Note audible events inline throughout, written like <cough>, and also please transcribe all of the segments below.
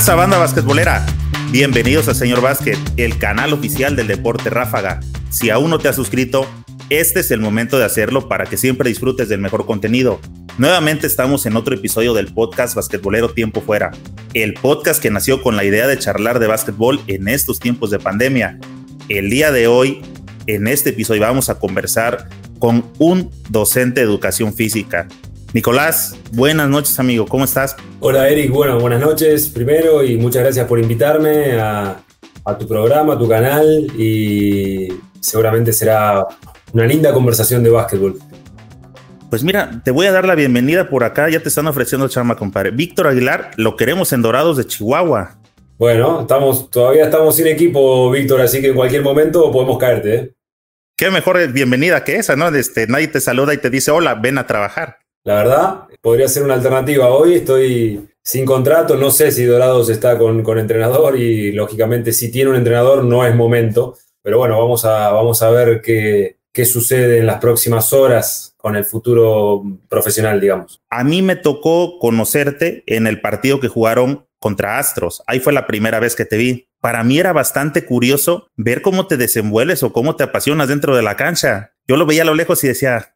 pasa, banda basquetbolera? Bienvenidos a Señor Básquet, el canal oficial del deporte ráfaga. Si aún no te has suscrito, este es el momento de hacerlo para que siempre disfrutes del mejor contenido. Nuevamente estamos en otro episodio del podcast Basquetbolero Tiempo Fuera, el podcast que nació con la idea de charlar de básquetbol en estos tiempos de pandemia. El día de hoy, en este episodio, vamos a conversar con un docente de educación física. Nicolás, buenas noches amigo, ¿cómo estás? Hola Eric, bueno, buenas noches primero y muchas gracias por invitarme a, tu programa, a tu canal y seguramente será una linda conversación de básquetbol. Pues mira, te voy a dar la bienvenida por acá, ya te están ofreciendo chama, compadre. Víctor Aguilar, lo queremos en Dorados de Chihuahua. Bueno, estamos, todavía estamos sin equipo, Víctor, así que en cualquier momento podemos caerte. ¿eh? Qué mejor bienvenida que esa, ¿no? Este, nadie te saluda y te dice, hola, ven a trabajar. La verdad, podría ser una alternativa. Hoy estoy sin contrato, no sé si Dorados está con, con entrenador y lógicamente si tiene un entrenador no es momento, pero bueno, vamos a, vamos a ver qué, qué sucede en las próximas horas con el futuro profesional, digamos. A mí me tocó conocerte en el partido que jugaron contra Astros. Ahí fue la primera vez que te vi. Para mí era bastante curioso ver cómo te desenvuelves o cómo te apasionas dentro de la cancha. Yo lo veía a lo lejos y decía,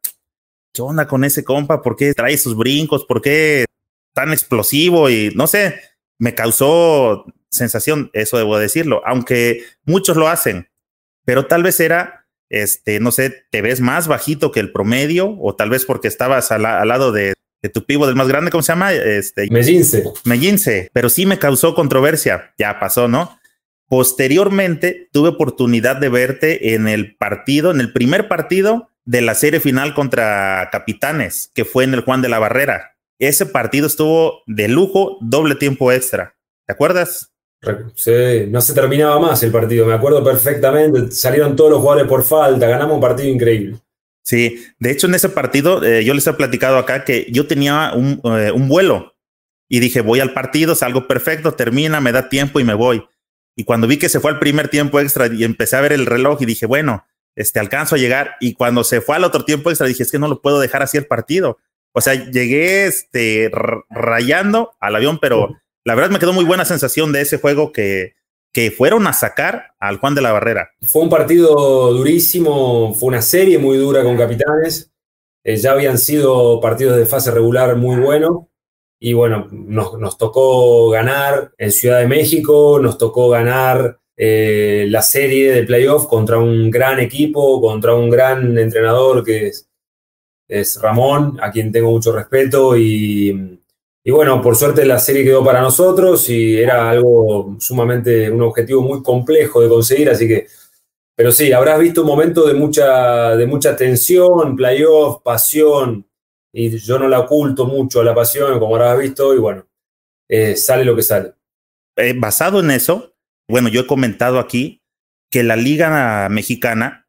¿qué onda con ese compa? ¿Por qué trae sus brincos? ¿Por qué tan explosivo? Y no sé, me causó sensación, eso debo decirlo, aunque muchos lo hacen, pero tal vez era, este, no sé, te ves más bajito que el promedio, o tal vez porque estabas al, lado de, tu pivo del más grande, ¿cómo se llama? Este, Mellince. Mellince, pero sí me causó controversia, ya pasó, ¿no? Posteriormente tuve oportunidad de verte en el partido, en el primer partido de la serie final contra Capitanes, que fue en el Juan de la Barrera. Ese partido estuvo de lujo, doble tiempo extra. ¿Te acuerdas? Sí, no se terminaba más el partido, me acuerdo perfectamente. Salieron todos los jugadores por falta, ganamos un partido increíble. Sí, de hecho en ese partido eh, yo les he platicado acá que yo tenía un, eh, un vuelo y dije voy al partido, salgo perfecto, termina, me da tiempo y me voy. Y cuando vi que se fue al primer tiempo extra y empecé a ver el reloj y dije, bueno, este, alcanzo a llegar y cuando se fue al otro tiempo extra dije, es que no lo puedo dejar así el partido. O sea, llegué este, rayando al avión, pero la verdad me quedó muy buena sensación de ese juego que, que fueron a sacar al Juan de la Barrera. Fue un partido durísimo, fue una serie muy dura con Capitanes. Eh, ya habían sido partidos de fase regular muy buenos. Y bueno, nos, nos tocó ganar en Ciudad de México, nos tocó ganar eh, la serie de playoff contra un gran equipo, contra un gran entrenador que es, es Ramón, a quien tengo mucho respeto y, y, bueno, por suerte la serie quedó para nosotros y era algo sumamente, un objetivo muy complejo de conseguir, así que, pero sí, habrás visto un momento de mucha, de mucha tensión, playoff, pasión, y yo no la oculto mucho a la pasión, como habrás visto, y bueno, eh, sale lo que sale. Eh, basado en eso, bueno, yo he comentado aquí que la liga mexicana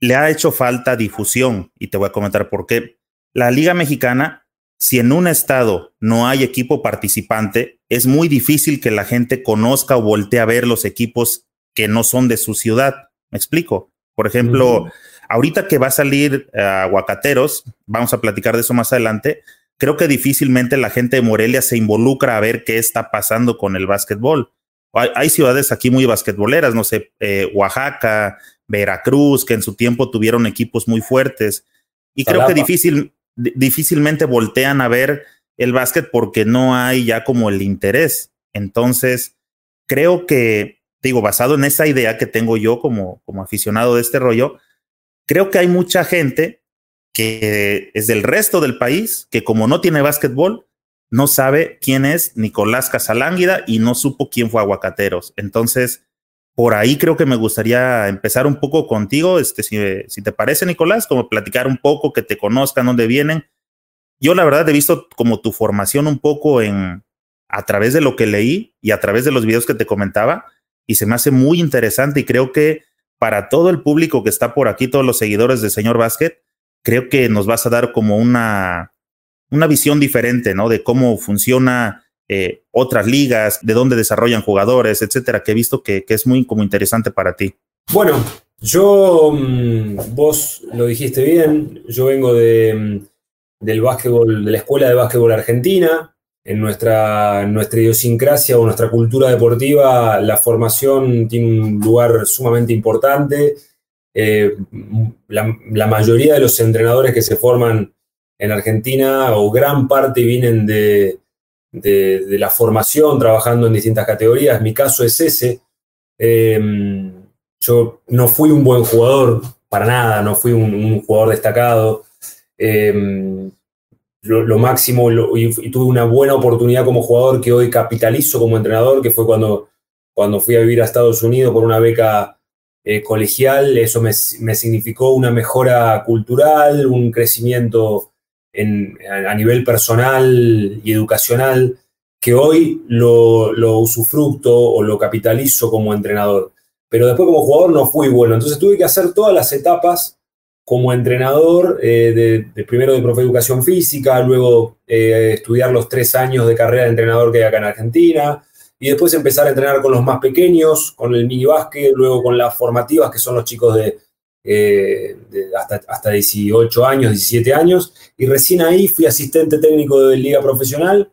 le ha hecho falta difusión y te voy a comentar por qué. La liga mexicana, si en un estado no hay equipo participante, es muy difícil que la gente conozca o voltee a ver los equipos que no son de su ciudad. ¿Me explico? Por ejemplo, ahorita que va a salir a Aguacateros, vamos a platicar de eso más adelante, creo que difícilmente la gente de Morelia se involucra a ver qué está pasando con el básquetbol. Hay, ciudades aquí muy basquetboleras, no sé, eh, Oaxaca, Veracruz, que en su tiempo tuvieron equipos muy fuertes. Y creo que difícil, difícilmente voltean a ver el básquet porque no hay ya como el interés. Entonces, creo que, digo, basado en esa idea que tengo yo como, como aficionado de este rollo, creo que hay mucha gente que es del resto del país que como no tiene básquetbol, no sabe quién es Nicolás Casalánguida y no supo quién fue Aguacateros. Entonces, por ahí creo que me gustaría empezar un poco contigo, este, si, te parece, Nicolás, como platicar un poco, que te conozcan, dónde vienen. Yo la verdad he visto como tu formación un poco en a través de lo que leí y a través de los videos que te comentaba y se me hace muy interesante y creo que para todo el público que está por aquí, todos los seguidores de Señor Básquet, creo que nos vas a dar como una una visión diferente, ¿no? De cómo funciona eh, otras ligas, de dónde desarrollan jugadores, etcétera, que he visto que, es muy como interesante para ti. Bueno, yo, mm, vos lo dijiste bien, yo vengo de, mm, del básquetbol, de la Escuela de Básquetbol Argentina, en nuestra, nuestra idiosincrasia o nuestra cultura deportiva, la formación tiene un lugar sumamente importante. Eh, la, mayoría de los entrenadores que se forman en Argentina o gran parte vienen de, de, la formación, trabajando en distintas categorías. Mi caso es ese. Em, yo no fui un buen jugador, para nada, no fui un, jugador destacado. Em, lo, máximo y, tuve una buena oportunidad como jugador que hoy capitalizo como entrenador, que fue cuando, cuando fui a vivir a Estados Unidos por una beca eh, colegial. Eso me, me, significó una mejora cultural, un crecimiento en, a, nivel personal y educacional que hoy lo, usufructo o lo capitalizo como entrenador. Pero después como jugador no fui bueno. Entonces tuve que hacer todas las etapas como entrenador, eh, de, primero de profe educación física, luego eh, estudiar los tres años de carrera de entrenador que hay acá en Argentina, y después empezar a entrenar con los más pequeños, con el mini básquet, luego con las formativas, que son los chicos de, eh, hasta, hasta 18 años, 17 años, y recién ahí fui asistente técnico de liga profesional.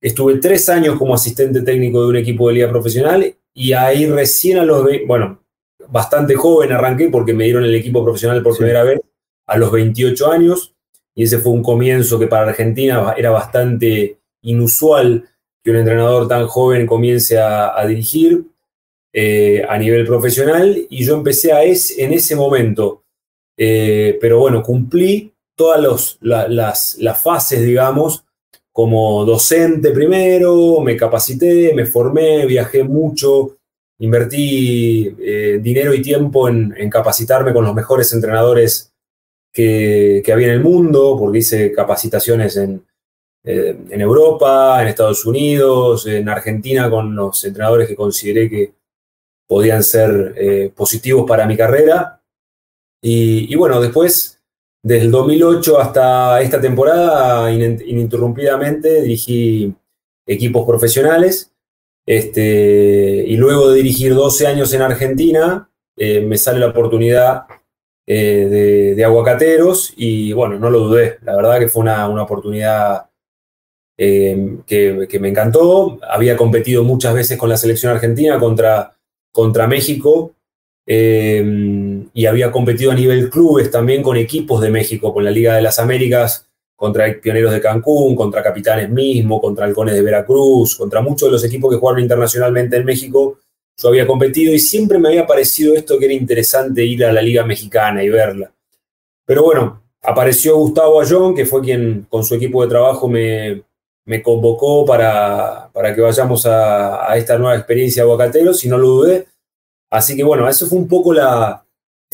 Estuve tres años como asistente técnico de un equipo de liga profesional y ahí recién a los, bueno, bastante joven arranqué porque me dieron el equipo profesional por primera vez a los 28 años y ese fue un comienzo que para Argentina era bastante inusual que un entrenador tan joven comience a, dirigir eh, a nivel profesional y yo empecé a es, en ese momento, eh, pero bueno, cumplí todas las, las fases, digamos, como docente primero, me capacité, me formé, viajé mucho, invertí eh, dinero y tiempo en, capacitarme con los mejores entrenadores que, había en el mundo, porque hice capacitaciones en, en, Europa, en Estados Unidos, en Argentina, con los entrenadores que consideré que podían ser eh, positivos para mi carrera. Y, bueno, después, desde el 2008 hasta esta temporada, ininterrumpidamente dirigí equipos profesionales este, y luego de dirigir 12 años en Argentina, eh, me sale la oportunidad eh, de, aguacateros y bueno, no lo dudé. La verdad que fue una, oportunidad eh, que, me encantó. Había competido muchas veces con la selección argentina contra, contra México y había competido a nivel clubes también con equipos de México, con la Liga de las Américas contra Pioneros de Cancún, contra Capitanes mismo, contra Halcones de Veracruz, contra muchos de los equipos que jugaron internacionalmente en México. Yo había competido y siempre me había parecido esto que era interesante ir a la Liga Mexicana y verla. Pero bueno, apareció Gustavo Ayón, que fue quien con su equipo de trabajo me, me convocó para, para, que vayamos a, a esta nueva experiencia de Aguacateros y no lo dudé. Así que bueno, eso fue un poco la,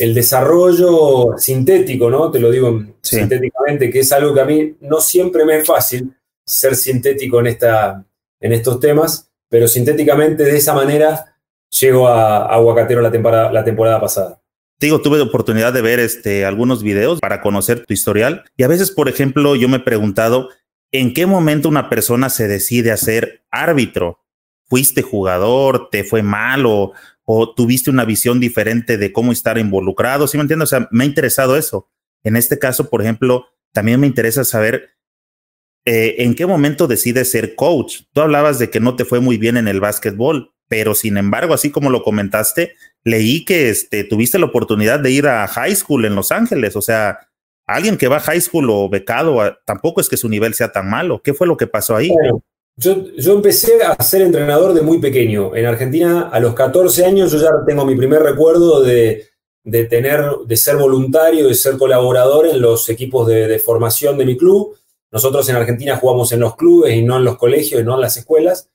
el desarrollo sintético, ¿no? Te lo digo sintéticamente, que es algo que a mí no siempre me es fácil ser sintético en, esta, en estos temas, pero sintéticamente de esa manera llego a, Aguacatero la temporada, la temporada pasada. Digo, tuve la oportunidad de ver este, algunos videos para conocer tu historial y a veces, por ejemplo, yo me he preguntado en qué momento una persona se decide a ser árbitro. ¿Fuiste jugador? ¿Te fue mal? ¿O, tuviste una visión diferente de cómo estar involucrado, ¿sí me entiendes? O sea, me ha interesado eso. En este caso, por ejemplo, también me interesa saber eh, en qué momento decides ser coach. Tú hablabas de que no te fue muy bien en el básquetbol, pero sin embargo, así como lo comentaste, leí que este, tuviste la oportunidad de ir a high school en Los Ángeles. O sea, alguien que va a high school o becado, tampoco es que su nivel sea tan malo. ¿Qué fue lo que pasó ahí? Yo, empecé a ser entrenador de muy pequeño. En Argentina, a los 14 años, yo ya tengo mi primer recuerdo de, tener, de ser voluntario, de ser colaborador en los equipos de, formación de mi club. Nosotros en Argentina jugamos en los clubes y no en los colegios y no en las escuelas.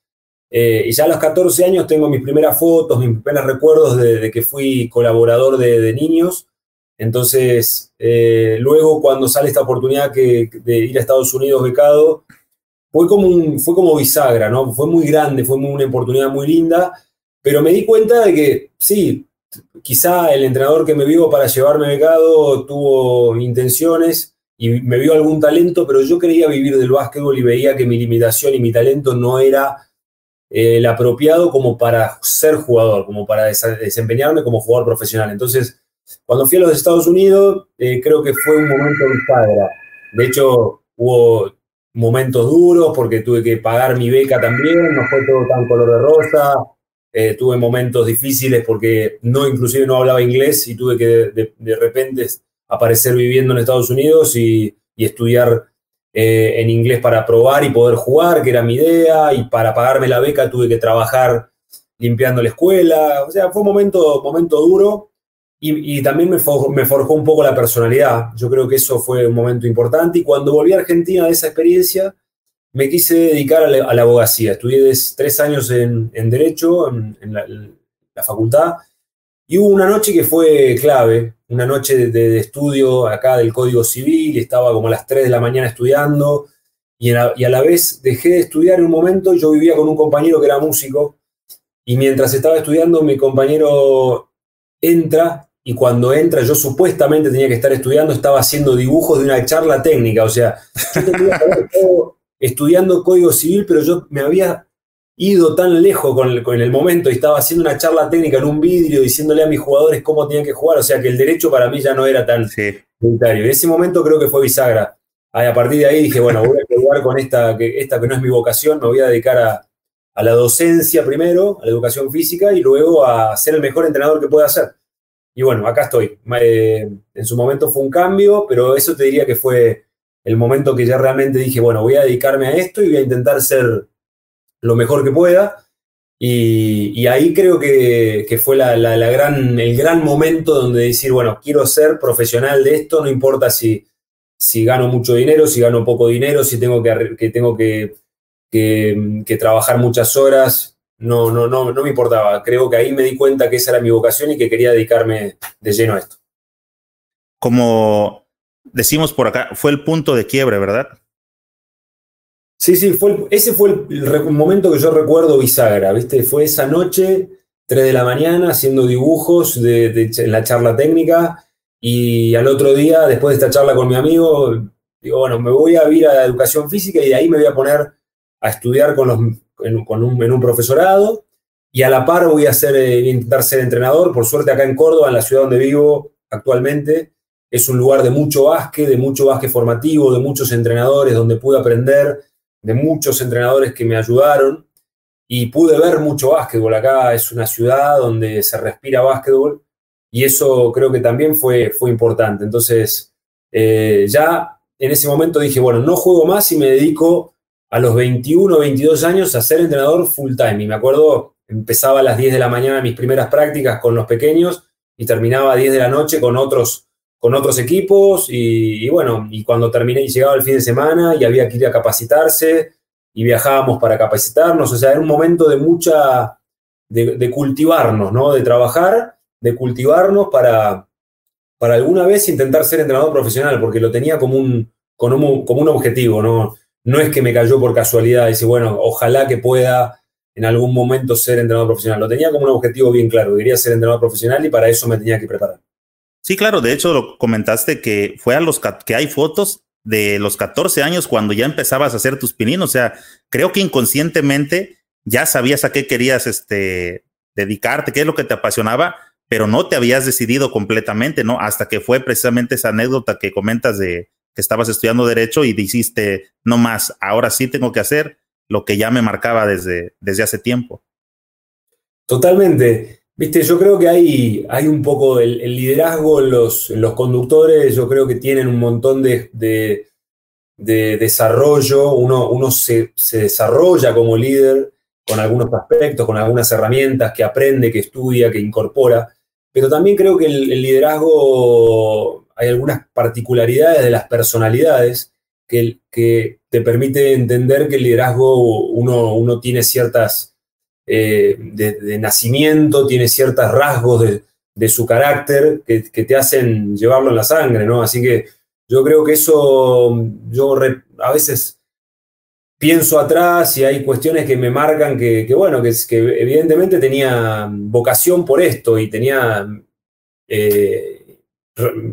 Eh, y ya a los 14 años tengo mis primeras fotos, mis primeros recuerdos de, que fui colaborador de, niños. Entonces, eh, luego cuando sale esta oportunidad de ir a Estados Unidos becado, fue como, fue como bisagra, ¿no? Fue muy grande, fue una oportunidad muy linda, pero me di cuenta de que sí, quizá el entrenador que me vio para llevarme becado tuvo intenciones y me vio algún talento, pero yo quería vivir del básquetbol y veía que mi limitación y mi talento no era eh, el apropiado como para ser jugador, como para desempeñarme como jugador profesional. Entonces, cuando fui a los Estados Unidos, eh, creo que fue un momento bisagra. De hecho, hubo momentos duros porque tuve que pagar mi beca también, no fue todo tan color de rosa, eh, tuve momentos difíciles porque no, inclusive no hablaba inglés y tuve que de, repente aparecer viviendo en Estados Unidos y, estudiar eh, en inglés para probar y poder jugar, que era mi idea, y para pagarme la beca tuve que trabajar limpiando la escuela, o sea, fue un momento, momento duro y, también me forjó, un poco la personalidad. Yo creo que eso fue un momento importante. Y cuando volví a Argentina de esa experiencia, me quise dedicar a la, abogacía. Estudié tres años en, Derecho, en, la, facultad. Y hubo una noche que fue clave, una noche de, estudio acá del Código Civil. Estaba como a las 3 de la mañana estudiando. Y, y a la vez dejé de estudiar en un momento. Yo vivía con un compañero que era músico. Y mientras estaba estudiando, mi compañero entra y cuando entra, yo supuestamente tenía que estar estudiando, estaba haciendo dibujos de una charla técnica, o sea, yo tenía estudiando código civil, pero yo me había ido tan lejos con el, con el momento y estaba haciendo una charla técnica en un vidrio diciéndole a mis jugadores cómo tenían que jugar, o sea que el derecho para mí ya no era tan prioritario. En ese momento creo que fue bisagra. A partir de ahí dije, bueno, voy a jugar con esta que, esta que no es mi vocación, me voy a dedicar a, a la docencia primero, a la educación física y luego a ser el mejor entrenador que pueda ser. Y bueno, acá estoy. Eh, en su momento fue un cambio, pero eso te diría que fue el momento que ya realmente dije, bueno, voy a dedicarme a esto y voy a intentar ser lo mejor que pueda. Y, ahí creo que, fue la, gran, el gran momento donde decir, bueno, quiero ser profesional de esto, no importa si, si gano mucho dinero, si gano poco dinero, si tengo que, que tengo que, que trabajar muchas horas, no, no, no, no me importaba. Creo que ahí me di cuenta que esa era mi vocación y que quería dedicarme de lleno a esto. Como decimos por acá, fue el punto de quiebre, ¿verdad? Sí, sí, fue ese fue el, momento que yo recuerdo bisagra, ¿viste? Fue esa noche, 3 de la mañana, haciendo dibujos de, en la charla técnica y al otro día, después de esta charla con mi amigo, digo, bueno, me voy a ir a la educación física y de ahí me voy a poner a estudiar con los en, con un, en un profesorado y a la par voy a hacer, eh, intentar ser entrenador. Por suerte acá en Córdoba, en la ciudad donde vivo actualmente, es un lugar de mucho básquet, de mucho básquet formativo, de muchos entrenadores donde pude aprender, de muchos entrenadores que me ayudaron y pude ver mucho básquetbol. Acá es una ciudad donde se respira básquetbol y eso creo que también fue, fue importante. Entonces, eh, ya en ese momento dije, bueno, no juego más y me dedico a los 21 o 22 años a ser entrenador full time. Y me acuerdo, empezaba a las 10 de la mañana mis primeras prácticas con los pequeños y terminaba a 10 de la noche con otros, con otros equipos. Y, bueno, y cuando terminé y llegaba el fin de semana y había que ir a capacitarse y viajábamos para capacitarnos. O sea, era un momento de mucha, de, cultivarnos, ¿no? De trabajar, de cultivarnos para, para alguna vez intentar ser entrenador profesional, porque lo tenía como un, como como un objetivo, ¿no? No es que me cayó por casualidad, dice, bueno, ojalá que pueda en algún momento ser entrenador profesional. Lo tenía como un objetivo bien claro, quería ser entrenador profesional y para eso me tenía que preparar. Sí, claro, de hecho lo comentaste que fue a los que hay fotos de los 14 años cuando ya empezabas a hacer tus pininos, o sea, creo que inconscientemente ya sabías a qué querías este dedicarte, qué es lo que te apasionaba, pero no te habías decidido completamente, ¿no? Hasta que fue precisamente esa anécdota que comentas de que estabas estudiando derecho y dijiste, no más, ahora sí tengo que hacer lo que ya me marcaba desde, desde hace tiempo. Totalmente. Viste, yo creo que hay, hay un poco el, liderazgo en los, los, conductores, yo creo que tienen un montón de, de, desarrollo, uno, uno se, se, desarrolla como líder con algunos aspectos, con algunas herramientas que aprende, que estudia, que incorpora, pero también creo que el liderazgo hay algunas particularidades de las personalidades que, que te permite entender que el liderazgo uno, uno tiene ciertas, eh, de, nacimiento, tiene ciertos rasgos de, su carácter que, te hacen llevarlo en la sangre, ¿no? Así que yo creo que eso, yo a veces pienso atrás y hay cuestiones que me marcan que, bueno, que, que evidentemente tenía vocación por esto y tenía... Eh,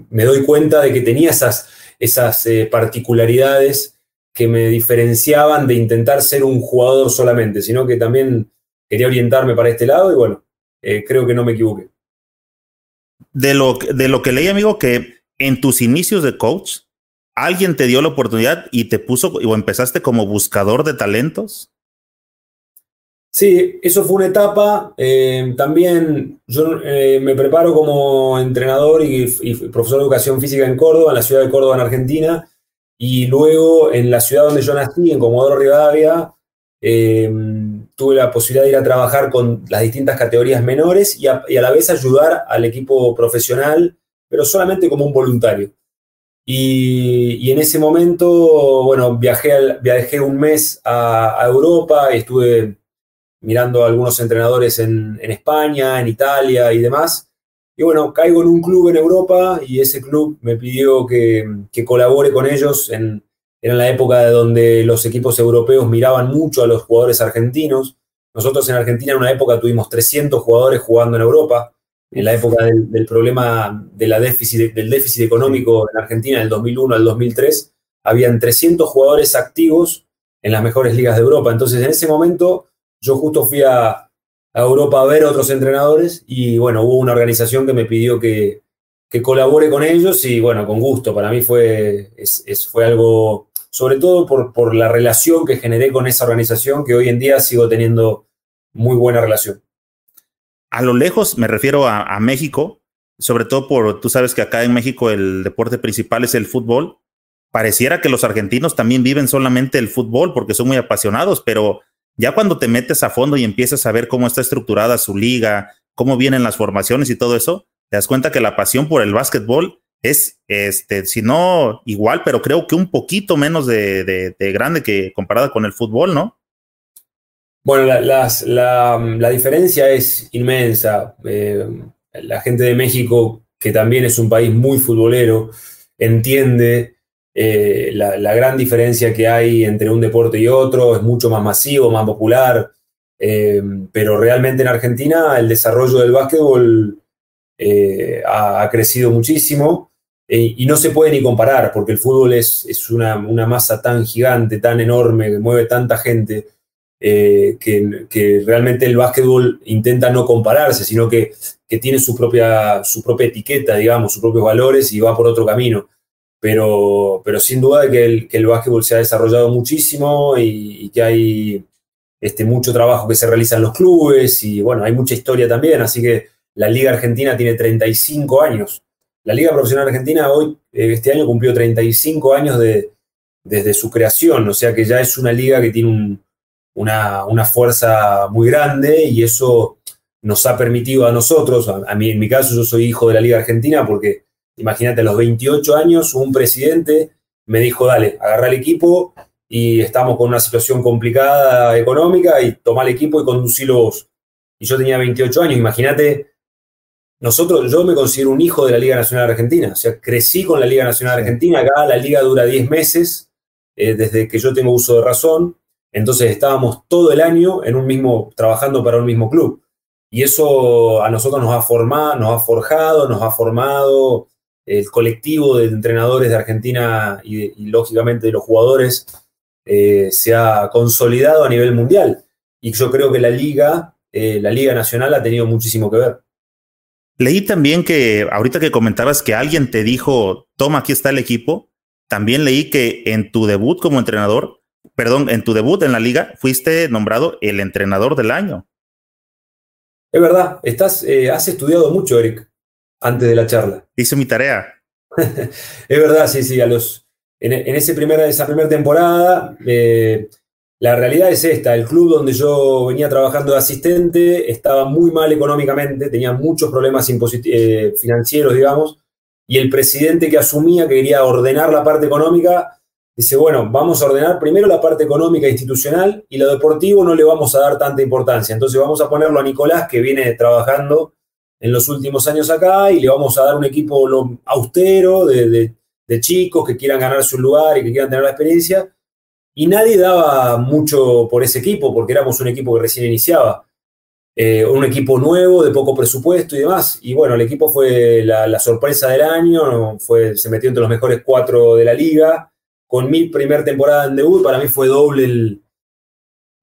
me doy cuenta de que tenía esas, esas eh, particularidades que me diferenciaban de intentar ser un jugador solamente, sino que también quería orientarme para este lado y bueno, eh, creo que no me equivoqué. De lo, de lo que leí, amigo, que en tus inicios de coach, ¿Alguien te dio la oportunidad y te puso o empezaste como buscador de talentos? Sí, eso fue una etapa. Eh, también yo eh, me preparo como entrenador y, profesor de educación física en Córdoba, en la ciudad de Córdoba, en Argentina. Y luego en la ciudad donde yo nací, en Comodoro Rivadavia, eh, tuve la posibilidad de ir a trabajar con las distintas categorías menores y a, la vez ayudar al equipo profesional, pero solamente como un voluntario. Y, en ese momento, bueno, viajé, viajé un mes a, a Europa y estuve mirando a algunos entrenadores en, España, en Italia y demás. Y bueno, caigo en un club en Europa y ese club me pidió que, colabore con ellos. En, era la época de donde los equipos europeos miraban mucho a los jugadores argentinos. Nosotros en Argentina en una época tuvimos 300 jugadores jugando en Europa. En la época del, problema de la déficit, del déficit económico en Argentina, del 2001 al 2003, habían 300 jugadores activos en las mejores ligas de Europa. Entonces, en ese momento, yo justo fui a, Europa a ver a otros entrenadores y bueno, hubo una organización que me pidió que, colabore con ellos y bueno, con gusto. Para mí fue, es, fue algo, sobre todo por, por la relación que generé con esa organización, que hoy en día sigo teniendo muy buena relación. A lo lejos me refiero a, a México, sobre todo por, tú sabes que acá en México el deporte principal es el fútbol. Pareciera que los argentinos también viven solamente el fútbol porque son muy apasionados, pero ya cuando te metes a fondo y empiezas a ver cómo está estructurada su liga, cómo vienen las formaciones y todo eso, te das cuenta que la pasión por el básquetbol es, este, si no igual, pero creo que un poquito menos de, grande que comparada con el fútbol, ¿no? Bueno, la, diferencia es inmensa. Eh, la gente de México, que también es un país muy futbolero, entiende eh, la, gran diferencia que hay entre un deporte y otro es mucho más masivo, más popular, eh, pero realmente en Argentina el desarrollo del básquetbol eh, ha, crecido muchísimo y no se puede ni comparar porque el fútbol es, una, masa tan gigante, tan enorme, que mueve tanta gente. Que, que, realmente el básquetbol intenta no compararse, sino que, que tiene su propia, su propia etiqueta, digamos, sus propios valores y va por otro camino pero, pero sin duda que el, que el básquetbol se ha desarrollado muchísimo y, que hay este, mucho trabajo que se realiza en los clubes y bueno, hay mucha historia también, así que la Liga Argentina tiene 35 años. La Liga Profesional Argentina hoy, eh, este año cumplió 35 años de, desde su creación, o sea que ya es una liga que tiene una, una, fuerza muy grande y eso nos ha permitido a nosotros, a mí en mi caso yo soy hijo de la Liga Argentina porque Imagínate, a los 28 años, un presidente me dijo, dale, agarra el equipo y estamos con una situación complicada económica y toma el equipo y conducilo vos. Y yo tenía 28 años, imagínate, nosotros, yo me considero un hijo de la Liga Nacional Argentina, o sea, crecí con la Liga Nacional Argentina, acá la liga dura 10 meses, eh, desde que yo tengo uso de razón, entonces estábamos todo el año en un mismo, trabajando para un mismo club. Y eso a nosotros nos ha formado, nos ha forjado, nos ha formado, el colectivo de entrenadores de Argentina y, lógicamente de los jugadores eh, se ha consolidado a nivel mundial. Y yo creo que la liga, eh, la liga nacional ha tenido muchísimo que ver. Leí también que ahorita que comentabas que alguien te dijo, toma, aquí está el equipo, también leí que en tu debut como entrenador, perdón, en tu debut en la liga, fuiste nombrado el entrenador del año. Es verdad, estás, eh, has estudiado mucho, Eric antes de la charla. Hice mi tarea. <laughs> es verdad, sí, sí. A los, en, ese esa primera temporada, eh, la realidad es esta. El club donde yo venía trabajando de asistente estaba muy mal económicamente, tenía muchos problemas eh, financieros, digamos, y el presidente que asumía que quería ordenar la parte económica, dice, bueno, vamos a ordenar primero la parte económica institucional y lo deportivo no le vamos a dar tanta importancia. Entonces vamos a ponerlo a Nicolás, que viene trabajando en los últimos años acá y le vamos a dar un equipo austero de, chicos que quieran ganarse un lugar y que quieran tener la experiencia. Y nadie daba mucho por ese equipo porque éramos un equipo que recién iniciaba. Eh, un equipo nuevo, de poco presupuesto y demás. Y bueno, el equipo fue la, sorpresa del año, fue, se metió entre los mejores cuatro de la liga. Con mi primer temporada en debut, para mí fue doble el,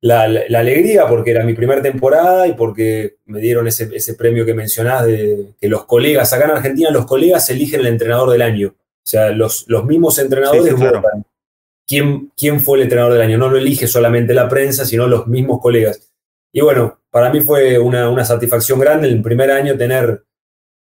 la, alegría porque era mi primera temporada y porque me dieron ese, premio que mencionás de que los colegas, acá en Argentina los colegas eligen el entrenador del año. O sea, los, los mismos entrenadores votan quién, quién fue el entrenador del año. No lo elige solamente la prensa, sino los mismos colegas. Y bueno, para mí fue una, una satisfacción grande el primer año tener,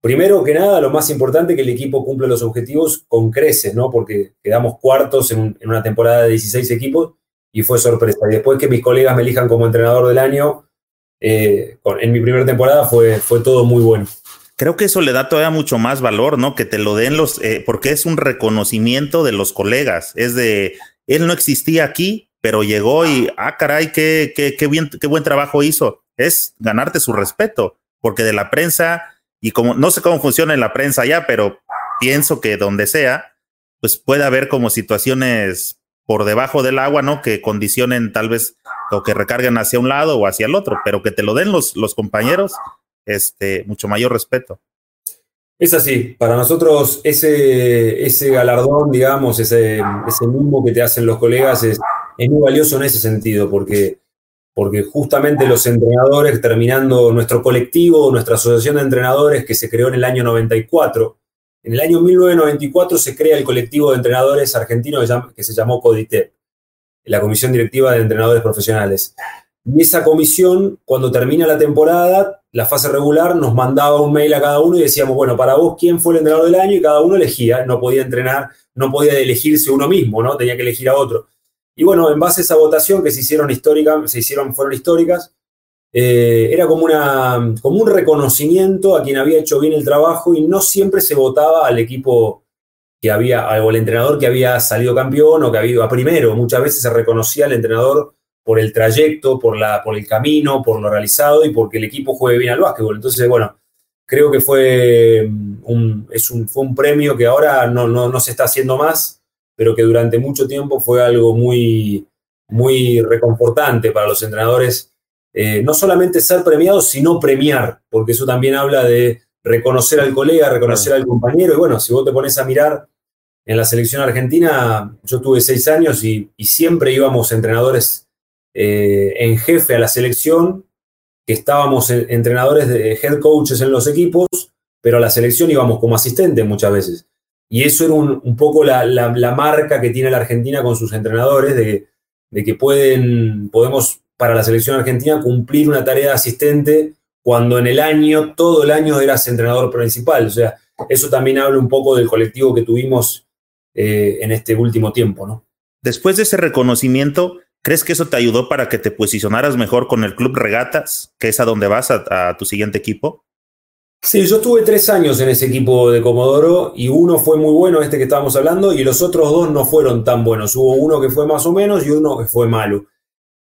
primero que nada, lo más importante, que el equipo cumple los objetivos con creces, ¿no? Porque quedamos cuartos en, en una temporada de 16 equipos y fue sorpresa. Y después que mis colegas me elijan como entrenador del año, eh, en mi primera temporada fue, fue todo muy bueno. Creo que eso le da todavía mucho más valor, ¿no? Que te lo den los, eh, porque es un reconocimiento de los colegas. Es de, él no existía aquí, pero llegó y, ah, caray, qué, qué, qué, bien, qué buen trabajo hizo. Es ganarte su respeto, porque de la prensa, y como no sé cómo funciona en la prensa ya, pero pienso que donde sea, pues puede haber como situaciones por debajo del agua, ¿no? Que condicionen tal vez o que recarguen hacia un lado o hacia el otro, pero que te lo den los, los compañeros, este, mucho mayor respeto. Es así, para nosotros ese, ese galardón, digamos, ese, ese mismo que te hacen los colegas es, es muy valioso en ese sentido, porque, porque justamente los entrenadores, terminando nuestro colectivo, nuestra asociación de entrenadores que se creó en el año 94, en el año 1994 se crea el colectivo de entrenadores argentinos que se llamó CODITEP, la Comisión Directiva de Entrenadores Profesionales. Y esa comisión, cuando termina la temporada, la fase regular, nos mandaba un mail a cada uno y decíamos, bueno, para vos, ¿quién fue el entrenador del año? Y cada uno elegía, no podía entrenar, no podía elegirse uno mismo, ¿no? Tenía que elegir a otro. Y bueno, en base a esa votación que se hicieron históricas, se hicieron, fueron históricas, eh, era como, una, como un reconocimiento a quien había hecho bien el trabajo y no siempre se votaba al equipo que había, o al entrenador que había salido campeón o que había ido a primero. Muchas veces se reconocía al entrenador por el trayecto, por, la, por el camino, por lo realizado y porque el equipo juegue bien al básquetbol. Entonces, bueno, creo que fue un, es un, fue un premio que ahora no, no, no se está haciendo más, pero que durante mucho tiempo fue algo muy, muy reconfortante para los entrenadores eh, no solamente ser premiado, sino premiar, porque eso también habla de reconocer al colega, reconocer al compañero. Y bueno, si vos te pones a mirar en la selección argentina, yo tuve seis años y, siempre íbamos entrenadores eh, en jefe a la selección, que estábamos entrenadores de head coaches en los equipos, pero a la selección íbamos como asistentes muchas veces. Y eso era un, poco la, marca que tiene la Argentina con sus entrenadores, de, de que pueden, podemos para la selección argentina cumplir una tarea de asistente cuando en el año, todo el año eras entrenador principal. O sea, eso también habla un poco del colectivo que tuvimos eh, en este último tiempo, ¿no? Después de ese reconocimiento, ¿crees que eso te ayudó para que te posicionaras mejor con el Club Regatas, que es a donde vas a, tu siguiente equipo? Sí, yo estuve tres años en ese equipo de Comodoro y uno fue muy bueno, este que estábamos hablando, y los otros dos no fueron tan buenos. Hubo uno que fue más o menos y uno que fue malo.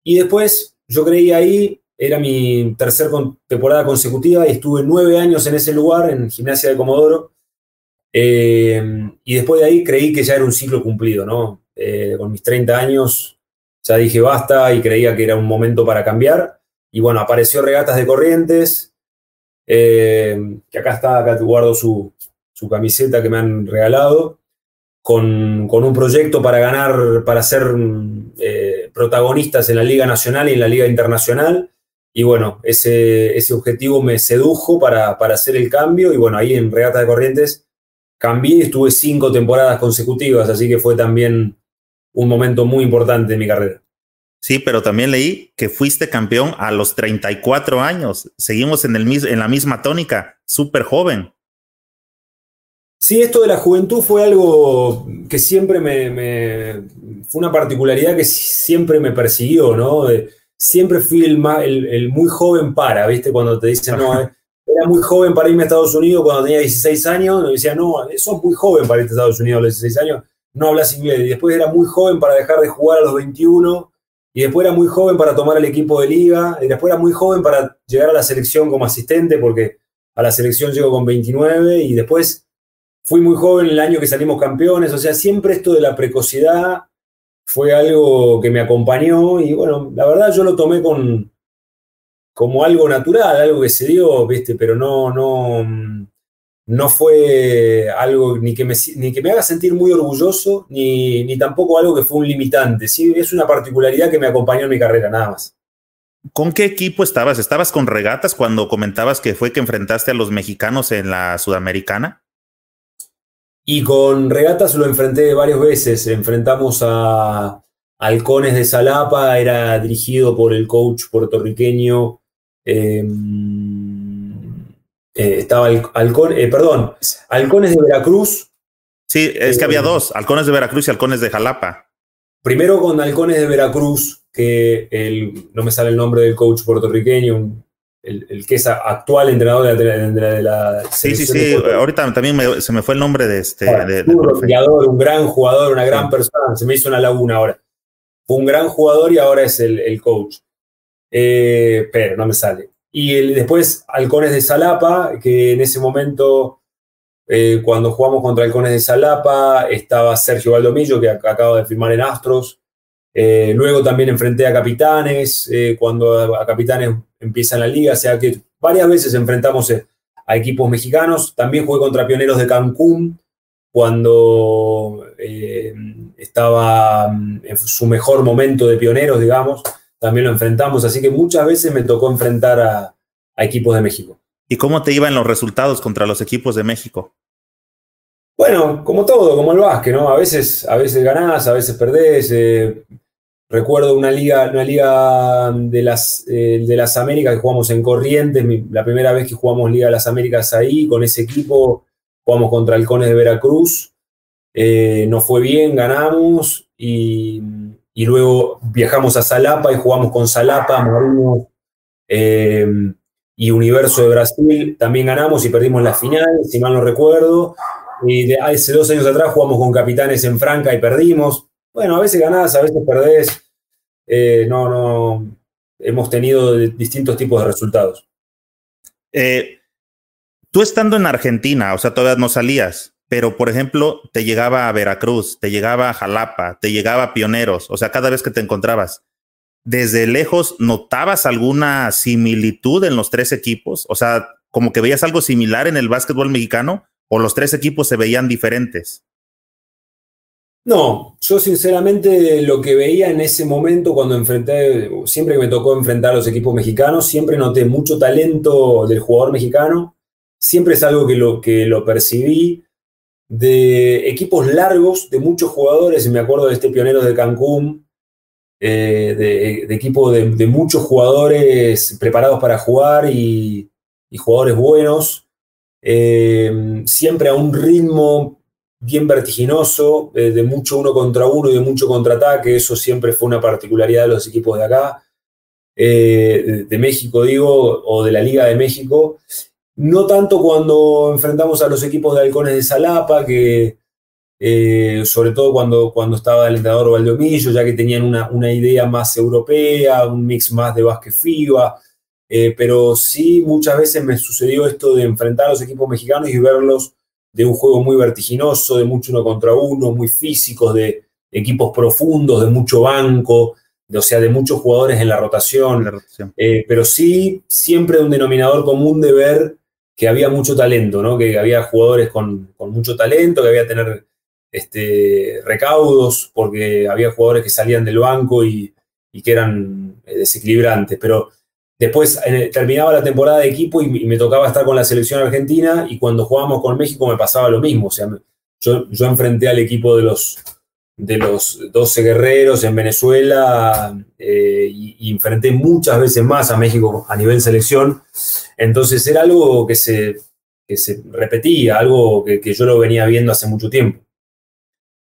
Y después yo creí ahí, era mi tercera temporada consecutiva y estuve nueve años en ese lugar, en Gimnasia de Comodoro. Eh, y después de ahí creí que ya era un ciclo cumplido, ¿no? Eh, con mis 30 años ya dije basta y creía que era un momento para cambiar. Y bueno, apareció Regatas de Corrientes, eh, que acá está, acá guardo su, su camiseta que me han regalado con, un proyecto para ganar, para ser eh, protagonistas en la Liga Nacional y en la Liga Internacional. Y bueno, ese, ese objetivo me sedujo para, para, hacer el cambio. Y bueno, ahí en Regata de Corrientes cambié y estuve cinco temporadas consecutivas, así que fue también un momento muy importante en mi carrera. Sí, pero también leí que fuiste campeón a los 34 años. Seguimos en, el, en la misma tónica, súper joven. Sí, esto de la juventud fue algo que siempre me, fue una particularidad que siempre me persiguió, ¿no? siempre fui el, el, muy joven para, ¿viste? Cuando te dicen, no, eh, <laughs> era muy joven para irme a Estados Unidos cuando tenía 16 años, me decían, no, sos muy joven para irte a Estados Unidos a los 16 años, no hablas inglés. Y después era muy joven para dejar de jugar a los 21, y después era muy joven para tomar el equipo de liga, y después era muy joven para llegar a la selección como asistente, porque a la selección llego con 29, y después fui muy joven el año que salimos campeones, o sea, siempre esto de la precocidad fue algo que me acompañó y bueno, la verdad yo lo tomé con como algo natural, algo que se dio, ¿viste? Pero no, no, no fue algo ni que me, ni que me haga sentir muy orgulloso, ni, ni tampoco algo que fue un limitante. Sí, es una particularidad que me acompañó en mi carrera, nada más. ¿Con qué equipo estabas? ¿Estabas con regatas cuando comentabas que fue que enfrentaste a los mexicanos en la Sudamericana? Y con regatas lo enfrenté varias veces. Enfrentamos a Halcones de Salapa, era dirigido por el coach puertorriqueño. Em, eh, estaba Halcón, eh, perdón, Halcones de Veracruz. Sí, es que había eh, dos, Halcones de Veracruz y Halcones de Jalapa. Primero con Halcones de Veracruz, que el, no me sale el nombre del coach puertorriqueño, el, que es actual entrenador de la, Sí, sí, sí. Ahorita también se me fue el nombre de este. un, un gran jugador, una gran persona. Se me hizo una laguna ahora. Fue un gran jugador y ahora es el, coach. Eh, pero no me sale. Y después Halcones de Salapa, que en ese momento, eh, cuando jugamos contra Halcones de Salapa, estaba Sergio Valdomillo, que acaba de firmar en Astros. Eh, luego también enfrenté a Capitanes, cuando a Capitanes empieza la liga, o sea que varias veces enfrentamos a equipos mexicanos. También jugué contra Pioneros de Cancún cuando eh, estaba mm, en su mejor momento de Pioneros, digamos. También lo enfrentamos, así que muchas veces me tocó enfrentar a, equipos de México. ¿Y cómo te iban los resultados contra los equipos de México? Bueno, como todo, como el básquet, ¿no? A veces, a veces ganás, a veces perdés. Eh, Recuerdo una liga, una liga de las, eh, de las Américas que jugamos en Corrientes, la primera vez que jugamos Liga de las Américas ahí, con ese equipo, jugamos contra Halcones de Veracruz, eh, nos fue bien, ganamos y, luego viajamos a Salapa y jugamos con Salapa, Marinos eh, y Universo de Brasil, también ganamos y perdimos la final, si mal no recuerdo. Y hace dos años atrás jugamos con Capitanes en Franca y perdimos. Bueno, a veces ganás, a veces perdés. Eh, no, no. Hemos tenido distintos tipos de resultados. Eh, tú estando en Argentina, o sea, todavía no salías, pero por ejemplo, te llegaba a Veracruz, te llegaba a Jalapa, te llegaba a Pioneros, o sea, cada vez que te encontrabas, desde lejos, ¿notabas alguna similitud en los tres equipos? O sea, como que veías algo similar en el básquetbol mexicano o los tres equipos se veían diferentes? No, yo sinceramente lo que veía en ese momento cuando enfrenté, siempre que me tocó enfrentar a los equipos mexicanos, siempre noté mucho talento del jugador mexicano, siempre es algo que lo, que lo percibí, de equipos largos, de muchos jugadores, y me acuerdo de este pionero de Cancún, eh, de, equipo de, muchos jugadores preparados para jugar y, jugadores buenos, eh, siempre a un ritmo bien vertiginoso, eh, de mucho uno contra uno y de mucho contraataque, eso siempre fue una particularidad de los equipos de acá, eh, de, México digo, o de la Liga de México. No tanto cuando enfrentamos a los equipos de Halcones de Salapa, que eh, sobre todo cuando, cuando estaba el entrenador Valdomillo, ya que tenían una, una idea más europea, un mix más de básquet FIBA, pero sí muchas veces me sucedió esto de enfrentar a los equipos mexicanos y verlos de un juego muy vertiginoso, de mucho uno contra uno, muy físicos, de equipos profundos, de mucho banco, de, o sea, de muchos jugadores en la rotación. Eh, pero sí, siempre un denominador común de ver que había mucho talento, ¿no? que había jugadores con, mucho talento, que había tener este, recaudos, porque había jugadores que salían del banco y, y que eran eh, desequilibrantes. Pero Después terminaba la temporada de equipo y, me tocaba estar con la selección argentina y cuando jugábamos con México me pasaba lo mismo. O sea, yo, enfrenté al equipo de los, de los 12 guerreros en Venezuela eh, y, enfrenté muchas veces más a México a nivel selección. Entonces era algo que se, que se repetía, algo que yo lo venía viendo hace mucho tiempo.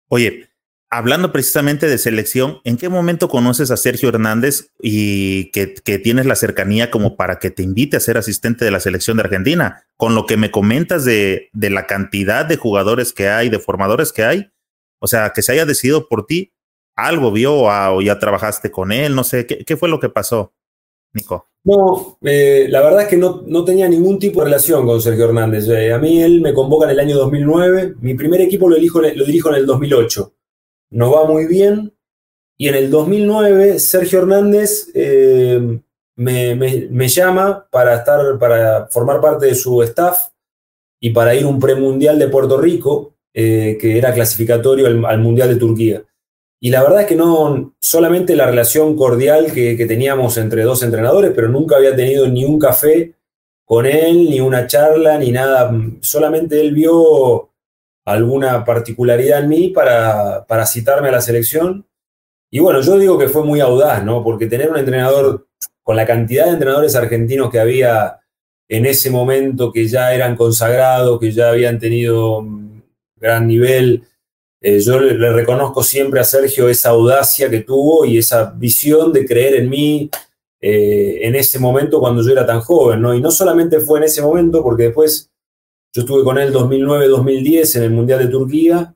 Oye, hablando precisamente de selección, ¿en qué momento conoces a Sergio Hernández y que, tienes la cercanía como para que te invite a ser asistente de la selección de Argentina? Con lo que me comentas de, la cantidad de jugadores que hay, de formadores que hay, o sea, que se haya decidido por ti, algo vio o, ya trabajaste con él, no sé, ¿qué, fue lo que pasó, Nico? No, eh, la verdad es que no, tenía ningún tipo de relación con Sergio Hernández. Eh, a mí él me convoca en el año 2009, mi primer equipo lo, lo dirijo en el 2008 nos va muy bien. Y en el 2009, Sergio Hernández eh, me, llama para, estar, para formar parte de su staff y para ir un premundial de Puerto Rico, eh, que era clasificatorio al, Mundial de Turquía. Y la verdad es que no solamente la relación cordial que, que, teníamos entre dos entrenadores, pero nunca había tenido ni un café con él, ni una charla, ni nada. Solamente él vio alguna particularidad en mí para, citarme a la selección. Y bueno, yo digo que fue muy audaz, ¿no? Porque tener un entrenador con la cantidad de entrenadores argentinos que había en ese momento, que ya eran consagrados, que ya habían tenido gran nivel, eh, yo le, reconozco siempre a Sergio esa audacia que tuvo y esa visión de creer en mí eh, en ese momento cuando yo era tan joven, ¿no? Y no solamente fue en ese momento, porque después yo estuve con él 2009-2010 en el Mundial de Turquía,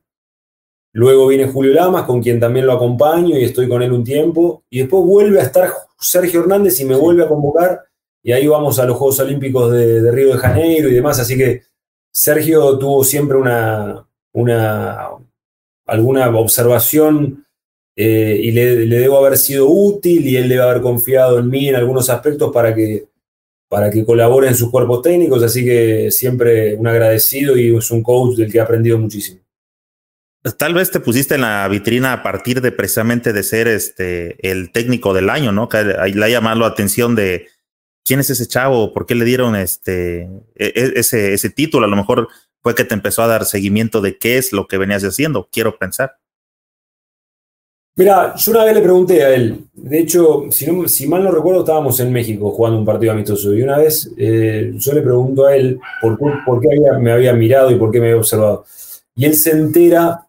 luego viene Julio Lamas, con quien también lo acompaño y estoy con él un tiempo, y después vuelve a estar Sergio Hernández y me vuelve a convocar, y ahí vamos a los Juegos Olímpicos de, Río de Janeiro y demás, así que Sergio tuvo siempre una, una alguna observación eh, y le, le, debo haber sido útil y él debe haber confiado en mí en algunos aspectos para que, para que colabore en sus cuerpos técnicos, así que siempre un agradecido y es un coach del que he aprendido muchísimo. Tal vez te pusiste en la vitrina a partir de precisamente de ser este el técnico del año, ¿no? Que le ha llamado la atención de quién es ese chavo, por qué le dieron este e, e, ese, ese título. A lo mejor fue que te empezó a dar seguimiento de qué es lo que venías haciendo, quiero pensar. Mira, yo una vez le pregunté a él, de hecho, si, mal no recuerdo, estábamos en México jugando un partido amistoso y una vez eh, yo le pregunto a él por qué, me había mirado y por qué me había observado. Y él se entera,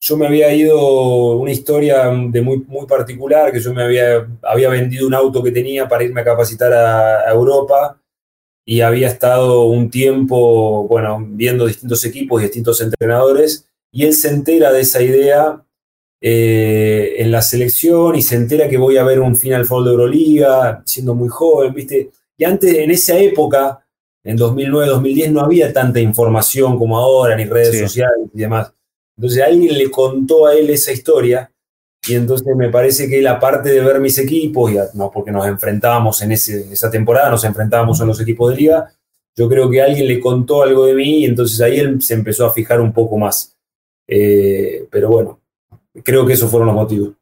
yo me había ido una historia de muy, muy particular, que yo me había, había vendido un auto que tenía para irme a capacitar a Europa y había estado un tiempo, bueno, viendo distintos equipos y distintos entrenadores, y él se entera de esa idea eh, en la selección y se entera que voy a ver un Final Four de Euroliga, siendo muy joven, ¿viste? Y antes, en esa época, en 2009, 2010, no había tanta información como ahora, ni redes sociales y demás. Entonces alguien le contó a él esa historia y entonces me parece que la parte de ver mis equipos, y no porque nos enfrentábamos en, ese, esa temporada, nos enfrentábamos en los equipos de liga, yo creo que alguien le contó algo de mí y entonces ahí él se empezó a fijar un poco más. Eh, pero bueno, creo que esos fueron los motivos.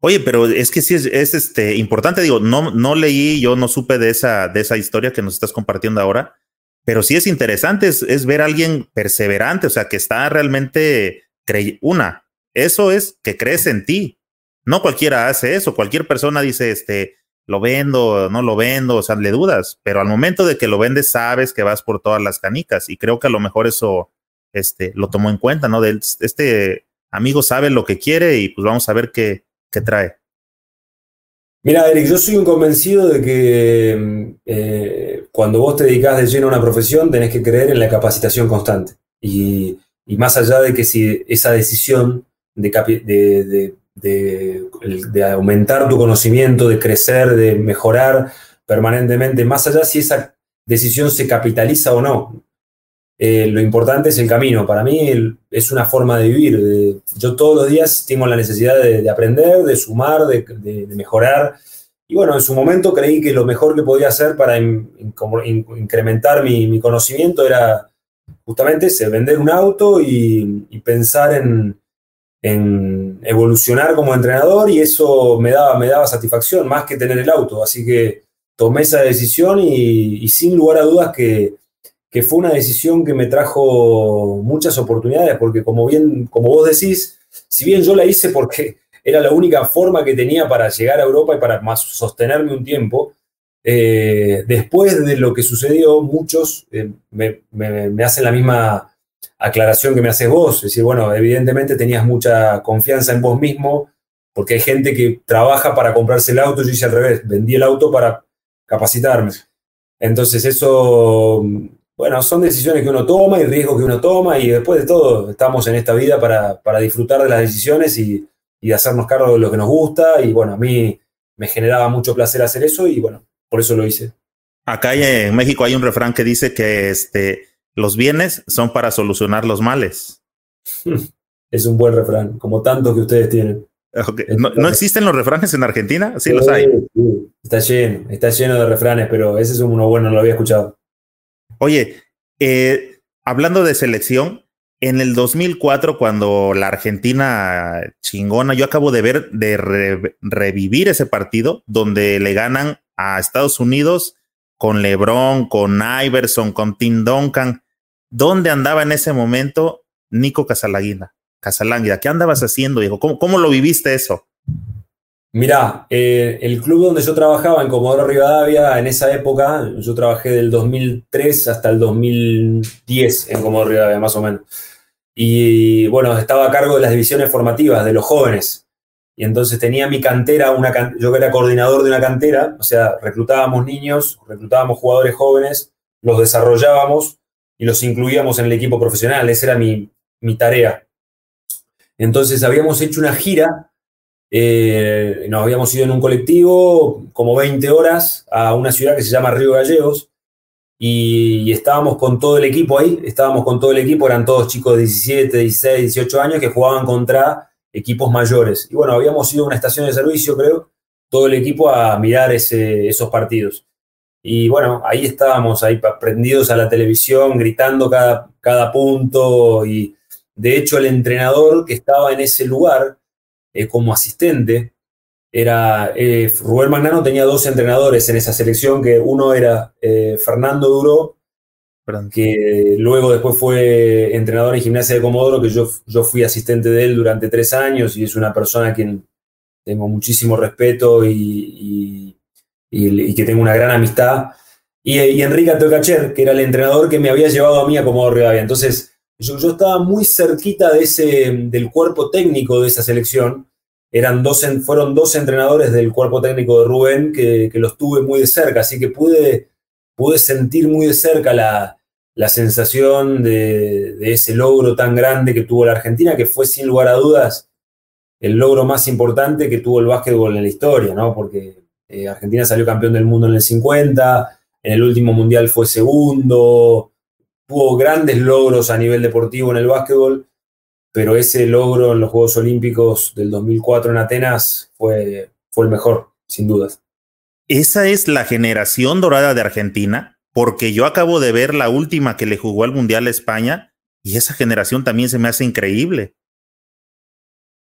Oye, pero es que sí es, este, importante, digo, no, no leí, yo no supe de esa, de esa historia que nos estás compartiendo ahora, pero sí es interesante, es, es ver a alguien perseverante, o sea, que está realmente, una, eso es que crees en ti. No cualquiera hace eso. Cualquier persona dice, este, lo vendo, no lo vendo, o sea, le dudas, pero al momento de que lo vendes sabes que vas por todas las canicas y creo que a lo mejor eso, este, lo tomó en cuenta, ¿no? De este amigo sabe lo que quiere y pues vamos a ver qué, qué trae. Mira, Eric, yo soy un convencido de que eh, cuando vos te dedicas de lleno a una profesión, tenés que creer en la capacitación constante. Y, más allá de que si esa decisión de, de, aumentar tu conocimiento, de crecer, de mejorar permanentemente, más allá si esa decisión se capitaliza o no. Eh, lo importante es el camino. Para mí es una forma de vivir. yo todos los días tengo la necesidad de, aprender, de sumar, de, mejorar. Y bueno, en su momento creí que lo mejor que podía hacer para incrementar mi, conocimiento era justamente vender un auto y pensar en, en evolucionar como entrenador y eso me daba, me daba satisfacción más que tener el auto. Así que tomé esa decisión y, sin lugar a dudas que, que, fue una decisión que me trajo muchas oportunidades, porque como bien, como vos decís, si bien yo la hice porque <laughs> era la única forma que tenía para llegar a Europa y para sostenerme un tiempo, eh, después de lo que sucedió, muchos eh, me, me hacen la misma aclaración que me haces vos, es decir, bueno, evidentemente tenías mucha confianza en vos mismo, porque hay gente que trabaja para comprarse el auto, yo hice al revés, vendí el auto para capacitarme. Entonces eso, bueno, son decisiones que uno toma y riesgos que uno toma y después de todo estamos en esta vida para, para disfrutar de las decisiones y, y hacernos cargo de lo que nos gusta y bueno, a mí me generaba mucho placer hacer eso y bueno, por eso lo hice. Acá en México hay un refrán que dice que este, los bienes son para solucionar los males. <laughs> Es un buen refrán, como tanto que ustedes tienen. <laughs> ¿No, existen los refranes en Argentina? Sí, los hay. Está lleno, está lleno de refranes, pero ese es uno bueno, no lo había escuchado. Oye, eh, hablando de selección, en el 2004, cuando la Argentina chingona, yo acabo de ver, de revivir ese partido donde le ganan a Estados Unidos con LeBron, con Iverson, con Tim Duncan. ¿Dónde andaba en ese momento Nico Casalanguida. Casalanguida, ¿qué andabas haciendo, Diego? ¿Cómo, cómo lo viviste eso? Mirá, eh, el club donde yo trabajaba en Comodoro Rivadavia, en esa época, yo trabajé del 2003 hasta el 2010 en Comodoro Rivadavia, más o menos. Y bueno, estaba a cargo de las divisiones formativas de los jóvenes. Y entonces tenía mi cantera, una, yo era coordinador de una cantera, o sea, reclutábamos niños, reclutábamos jugadores jóvenes, los desarrollábamos y los incluíamos en el equipo profesional. Esa era mi, mi tarea. Entonces habíamos hecho una gira, eh, nos habíamos ido en un colectivo como 20 horas a una ciudad que se llama Río Gallegos y, estábamos con todo el equipo ahí, estábamos con todo el equipo, eran todos chicos de 17, 16, 18 años que jugaban contra equipos mayores. Y bueno, habíamos ido a una estación de servicio, creo, todo el equipo a mirar esos partidos. Y bueno, ahí estábamos, ahí prendidos a la televisión, gritando cada, cada punto. Y de hecho, el entrenador que estaba en ese lugar eh, como asistente era eh, Rubén Magnano tenía dos entrenadores en esa selección, que uno era eh, Fernando Duro, que luego después fue entrenador en gimnasia de Comodoro, que yo, yo fui asistente de él durante tres años y es una persona a quien tengo muchísimo respeto y, y, que tengo una gran amistad. Y, y Enrique Tocacher, que era el entrenador que me había llevado a mí a Comodoro Rivadavia. Entonces, yo, estaba muy cerquita de ese, del cuerpo técnico de esa selección eran dos, fueron dos entrenadores del cuerpo técnico de Rubén que, los tuve muy de cerca, así que pude, pude sentir muy de cerca la, sensación de, ese logro tan grande que tuvo la Argentina, que fue sin lugar a dudas el logro más importante que tuvo el básquetbol en la historia, ¿no? Porque eh, Argentina salió campeón del mundo en el 50, en el último mundial fue segundo, tuvo grandes logros a nivel deportivo en el básquetbol pero ese logro en los Juegos Olímpicos del 2004 en Atenas fue, fue el mejor, sin dudas. Esa es la generación dorada de Argentina, porque yo acabo de ver la última que le jugó al Mundial a España y esa generación también se me hace increíble.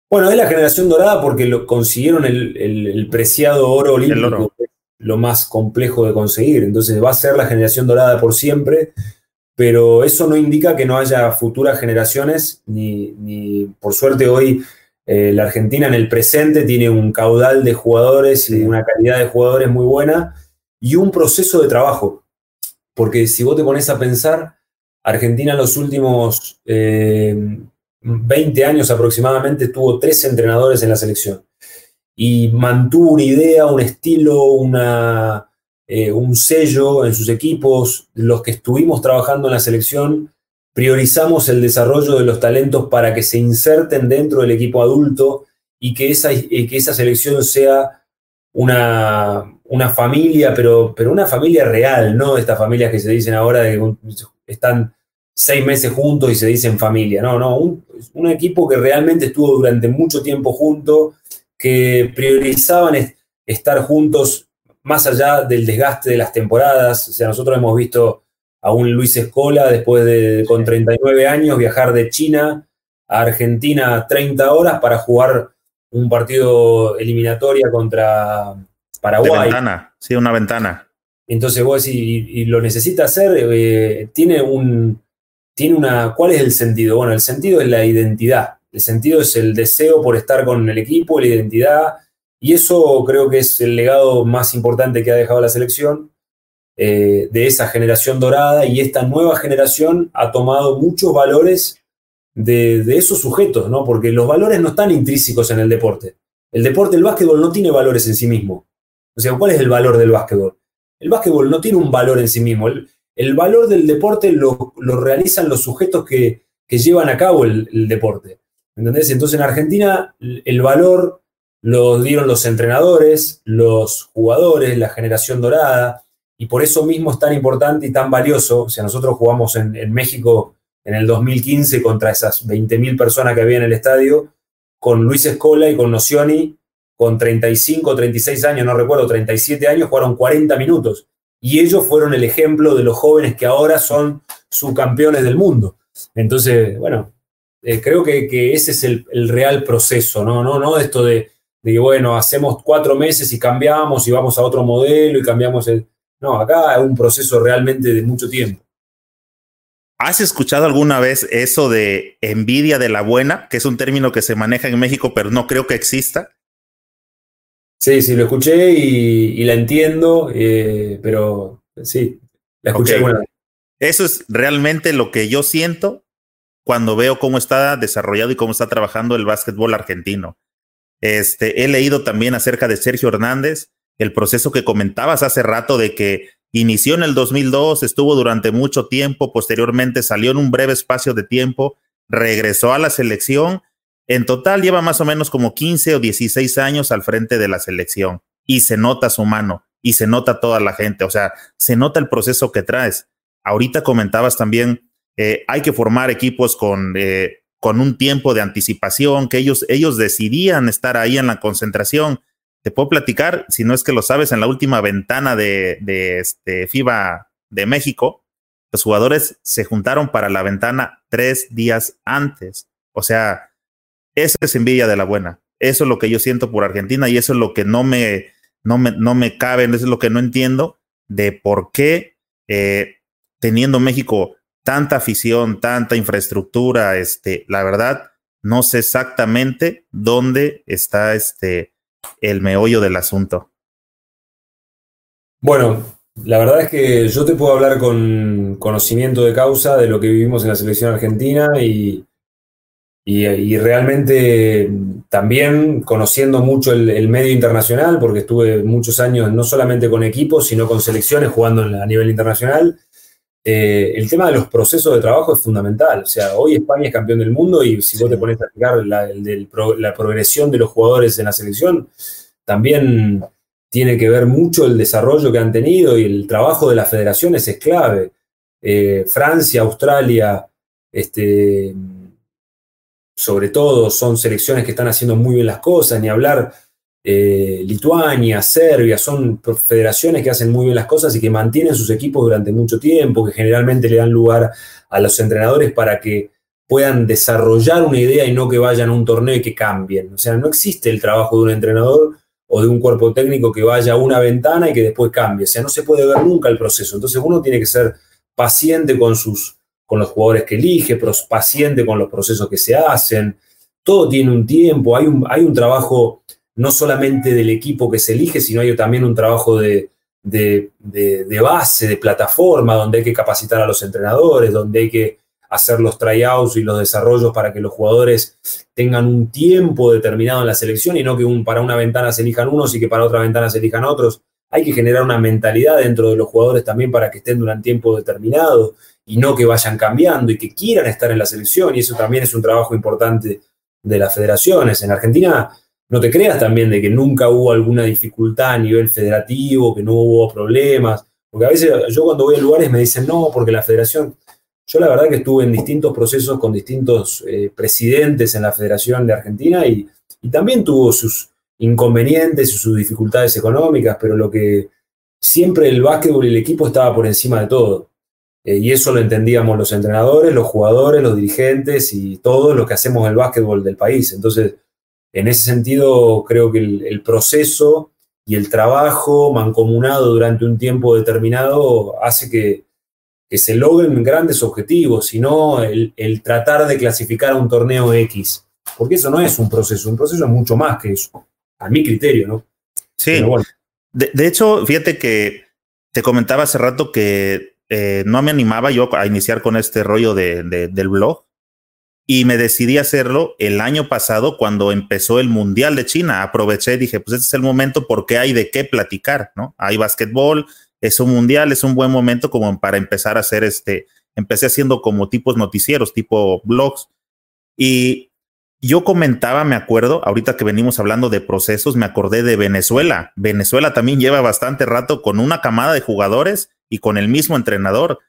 Bueno, es la generación dorada porque lo consiguieron el, preciado oro olímpico, lo más complejo de conseguir. Entonces va a ser la generación dorada por siempre pero eso no indica que no haya futuras generaciones, ni, por suerte hoy eh, la Argentina en el presente tiene un caudal de jugadores y una calidad de jugadores muy buena y un proceso de trabajo. Porque si vos te pones a pensar, Argentina en los últimos 20 eh, años aproximadamente tuvo tres entrenadores en la selección y mantuvo una idea, un estilo, una, eh, un sello en sus equipos, los que estuvimos trabajando en la selección, priorizamos el desarrollo de los talentos para que se inserten dentro del equipo adulto y que esa, que esa selección sea una, una familia, pero, pero una familia real, no estas familias que se dicen ahora de que están seis meses juntos y se dicen familia. No, no, un, un equipo que realmente estuvo durante mucho tiempo junto, que priorizaban estar juntos más allá del desgaste de las temporadas. O sea, nosotros hemos visto a un Luis Escola después de, con 39 años, viajar de China a Argentina 30 horas para jugar un partido eliminatoria contra Paraguay. De ventana, sí, una ventana. Entonces vos decís, y, lo necesita hacer, eh, tiene un, tiene una, ¿cuál es el sentido? Bueno, el sentido es la identidad, el sentido es el deseo por estar con el equipo, la identidad, y eso creo que es el legado más importante que ha dejado la selección eh, de esa generación dorada y esta nueva generación ha tomado muchos valores de, esos sujetos, ¿no? Porque los valores no están intrínsecos en el deporte. El deporte, el básquetbol no tiene valores en sí mismo. O sea, ¿cuál es el valor del básquetbol? El básquetbol no tiene un valor en sí mismo. El, valor del deporte lo, realizan los sujetos que, llevan a cabo el, deporte. ¿Entendés? Entonces en Argentina el valor lo dieron los entrenadores, los jugadores, la generación dorada, y por eso mismo es tan importante y tan valioso. O sea, nosotros jugamos en, México en el 2015 contra esas 20.000 personas que había en el estadio, con Luis Escola y con Nocioni, con 35, 36 años, no recuerdo, 37 años, jugaron 40 minutos. Y ellos fueron el ejemplo de los jóvenes que ahora son subcampeones del mundo. Entonces, bueno, eh, creo que, ese es el, el, real proceso, ¿no? No, no esto de, de que, bueno, hacemos cuatro meses y cambiamos y vamos a otro modelo y cambiamos el... No, acá es un proceso realmente de mucho tiempo. ¿Has escuchado alguna vez eso de envidia de la buena, que es un término que se maneja en México, pero no creo que exista? Sí, sí, lo escuché y, la entiendo, eh, pero sí, la escuché alguna vez. Eso es realmente lo que yo siento cuando veo cómo está desarrollado y cómo está trabajando el básquetbol argentino. Este, he leído también acerca de Sergio Hernández, el proceso que comentabas hace rato de que Inició en el 2002, estuvo durante mucho tiempo, posteriormente salió en un breve espacio de tiempo, regresó a la selección. En total lleva más o menos como 15 o 16 años al frente de la selección y se nota su mano y se nota toda la gente, o sea, se nota el proceso que traes. Ahorita comentabas también, eh, hay que formar equipos con, eh, con un tiempo de anticipación, que ellos, ellos decidían estar ahí en la concentración te puedo platicar, si no es que lo sabes, en la última ventana de, de este FIBA de México, los jugadores se juntaron para la ventana tres días antes. O sea, esa es envidia de la buena. Eso es lo que yo siento por Argentina y eso es lo que no me, no me, no me cabe, eso es lo que no entiendo de por qué eh, teniendo México tanta afición, tanta infraestructura, este, la verdad, no sé exactamente dónde está este, el meollo del asunto? Bueno, la verdad es que yo te puedo hablar con conocimiento de causa de lo que vivimos en la selección argentina y, y, realmente también conociendo mucho el, medio internacional, porque estuve muchos años no solamente con equipos, sino con selecciones jugando a nivel internacional. Eh, el tema de los procesos de trabajo es fundamental. O sea, hoy España es campeón del mundo y si vos te pones a explicar la, la, progresión de los jugadores en la selección, también tiene que ver mucho el desarrollo que han tenido y el trabajo de las federaciones es clave. Eh, Francia, Australia, este, sobre todo, son selecciones que están haciendo muy bien las cosas, ni hablar eh, Lituania, Serbia, son federaciones que hacen muy bien las cosas y que mantienen sus equipos durante mucho tiempo, que generalmente le dan lugar a los entrenadores para que puedan desarrollar una idea y no que vayan a un torneo y que cambien. O sea, no existe el trabajo de un entrenador o de un cuerpo técnico que vaya a una ventana y que después cambie. O sea, no se puede ver nunca el proceso. Entonces uno tiene que ser paciente con, sus, con los jugadores que elige, paciente con los procesos que se hacen. Todo tiene un tiempo, hay un, hay un trabajo no solamente del equipo que se elige, sino hay también un trabajo de, base, de plataforma, donde hay que capacitar a los entrenadores, donde hay que hacer los tryouts y los desarrollos para que los jugadores tengan un tiempo determinado en la selección y no que un, para una ventana se elijan unos y que para otra ventana se elijan otros. Hay que generar una mentalidad dentro de los jugadores también para que estén durante un tiempo determinado y no que vayan cambiando y que quieran estar en la selección. Y eso también es un trabajo importante de las federaciones. En Argentina no te creas también de que nunca hubo alguna dificultad a nivel federativo, que no hubo problemas, porque a veces yo cuando voy a lugares me dicen, no, porque la federación, yo la verdad que estuve en distintos procesos con distintos eh, presidentes en la Federación de Argentina y, también tuvo sus inconvenientes y sus dificultades económicas, pero lo que siempre el básquetbol y el equipo estaba por encima de todo. Eh, y eso lo entendíamos los entrenadores, los jugadores, los dirigentes y todos los que hacemos el básquetbol del país. Entonces, en ese sentido, creo que el, proceso y el trabajo mancomunado durante un tiempo determinado hace que, se logren grandes objetivos, sino el, tratar de clasificar a un torneo X. Porque eso no es un proceso, un proceso es mucho más que eso, a mi criterio, ¿no? Sí. De, hecho, fíjate que te comentaba hace rato que eh, no me animaba yo a iniciar con este rollo del blog, y me decidí hacerlo el año pasado cuando empezó el Mundial de China. Aproveché y dije, pues este es el momento porque hay de qué platicar, ¿no? Hay básquetbol, es un mundial, es un buen momento como para empezar a hacer este, empecé haciendo como tipos noticieros, tipo blogs. Y yo comentaba, me acuerdo, ahorita que venimos hablando de procesos, me acordé de Venezuela. Venezuela también lleva bastante rato con una camada de jugadores y con el mismo entrenador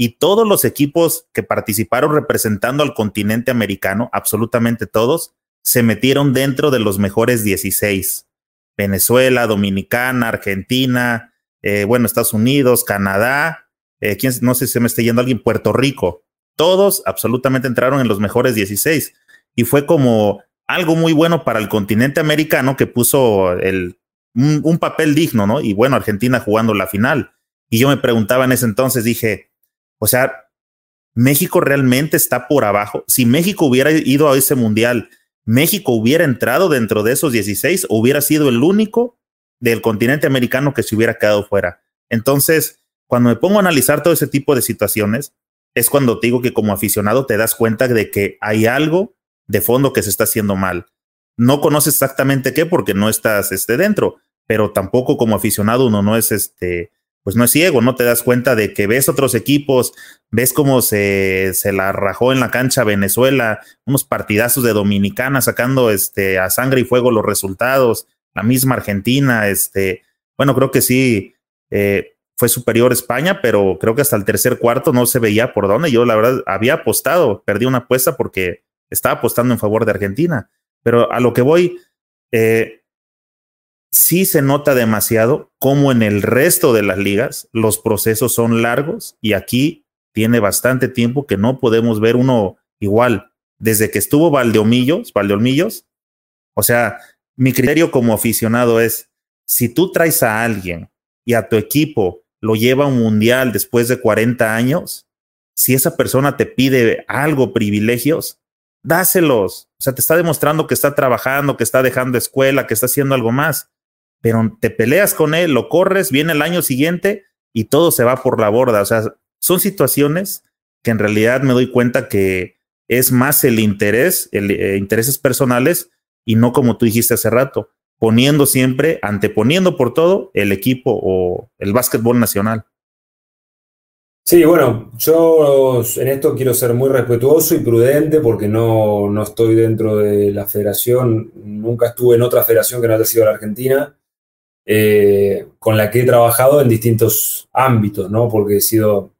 y todos los equipos que participaron representando al continente americano, absolutamente todos, se metieron dentro de los mejores 16. Venezuela, Dominicana, Argentina, eh, bueno, Estados Unidos, Canadá, eh, ¿quién, no sé si se me está yendo alguien, Puerto Rico. Todos absolutamente entraron en los mejores 16. Y fue como algo muy bueno para el continente americano que puso un, un papel digno, ¿no? Y bueno, Argentina jugando la final. Y yo me preguntaba en ese entonces, dije, o sea, México realmente está por abajo. Si México hubiera ido a ese mundial, México hubiera entrado dentro de esos 16, hubiera sido el único del continente americano que se hubiera quedado fuera. Entonces, cuando me pongo a analizar todo ese tipo de situaciones, es cuando te digo que como aficionado te das cuenta de que hay algo de fondo que se está haciendo mal. No conoces exactamente qué porque no estás este, dentro, pero tampoco como aficionado uno no es este, pues no es ciego, no te das cuenta de que ves otros equipos, ves cómo se, se la rajó en la cancha Venezuela, unos partidazos de Dominicana sacando este, a sangre y fuego los resultados, la misma Argentina, este, bueno, creo que sí, eh, fue superior España, pero creo que hasta el tercer cuarto no se veía por dónde. Yo la verdad había apostado, perdí una apuesta porque estaba apostando en favor de Argentina. Pero a lo que voy, eh, sí se nota demasiado como en el resto de las ligas los procesos son largos y aquí tiene bastante tiempo que no podemos ver uno igual. Desde que estuvo Valdeomillos, Valdeomillos, o sea, mi criterio como aficionado es, si tú traes a alguien y a tu equipo lo lleva a un mundial después de 40 años, si esa persona te pide algo, privilegios, dáselos. O sea, te está demostrando que está trabajando, que está dejando escuela, que está haciendo algo más. Pero te peleas con él, lo corres, viene el año siguiente y todo se va por la borda. O sea, son situaciones que en realidad me doy cuenta que es más el interés, eh, intereses personales y no como tú dijiste hace rato, poniendo siempre, anteponiendo por todo el equipo o el básquetbol nacional. Sí, bueno, yo en esto quiero ser muy respetuoso y prudente porque no, no estoy dentro de la federación, nunca estuve en otra federación que no haya sido la Argentina, eh, con la que he trabajado en distintos ámbitos, ¿no? Porque he sido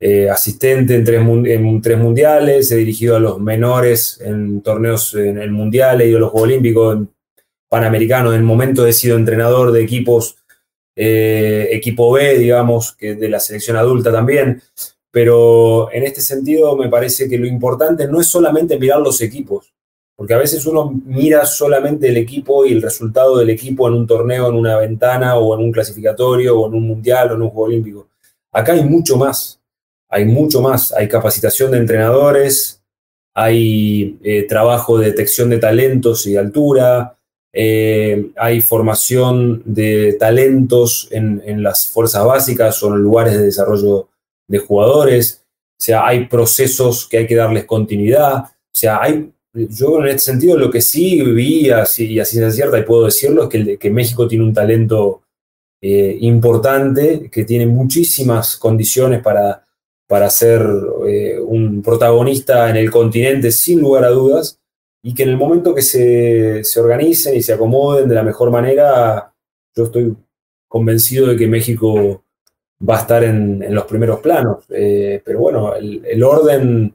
eh, asistente en tres, mundiales, he dirigido a los menores en torneos en el mundial, he ido a los Juegos Olímpicos, en Panamericanos, en el momento he sido entrenador de equipos eh, equipo B, digamos, que de la selección adulta también. Pero en este sentido me parece que lo importante no es solamente mirar los equipos, porque a veces uno mira solamente el equipo y el resultado del equipo en un torneo, en una ventana o en un clasificatorio o en un mundial o en un juego olímpico. Acá hay mucho más, hay mucho más, hay capacitación de entrenadores, hay eh, trabajo de detección de talentos y de altura, eh, hay formación de talentos en, las fuerzas básicas o en lugares de desarrollo de jugadores, o sea, hay procesos que hay que darles continuidad, o sea, hay, yo en este sentido lo que sí vi, así, y así es cierta y puedo decirlo, es que, México tiene un talento eh, importante, que tiene muchísimas condiciones para, para ser eh, un protagonista en el continente sin lugar a dudas, y que en el momento que se, se, organicen y se acomoden de la mejor manera, yo estoy convencido de que México va a estar en, los primeros planos. Eh, pero bueno, el, orden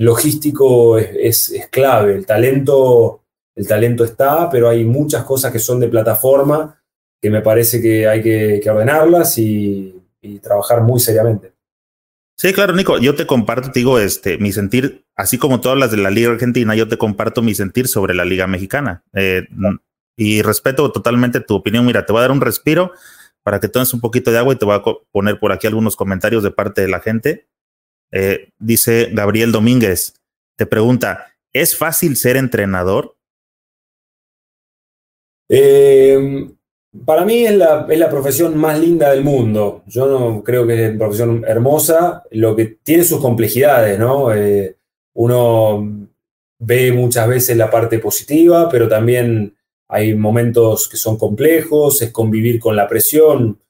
logístico es, es, clave. El talento, el talento está, pero hay muchas cosas que son de plataforma que me parece que hay que, ordenarlas y, y trabajar muy seriamente. Sí, claro, Nico, yo te comparto, te digo, este, mi sentir, así como todas las de la Liga Argentina, yo te comparto mi sentir sobre la Liga Mexicana. Eh, y respeto totalmente tu opinión. Mira, te voy a dar un respiro para que tomes un poquito de agua y te voy a poner por aquí algunos comentarios de parte de la gente. Eh, dice Gabriel Domínguez, te pregunta, ¿es fácil ser entrenador? Eh, para mí es la, es la, profesión más linda del mundo. Yo no creo que es una profesión hermosa, lo que tiene sus complejidades, ¿no? Eh, uno ve muchas veces la parte positiva, pero también hay momentos que son complejos, es convivir con la presión,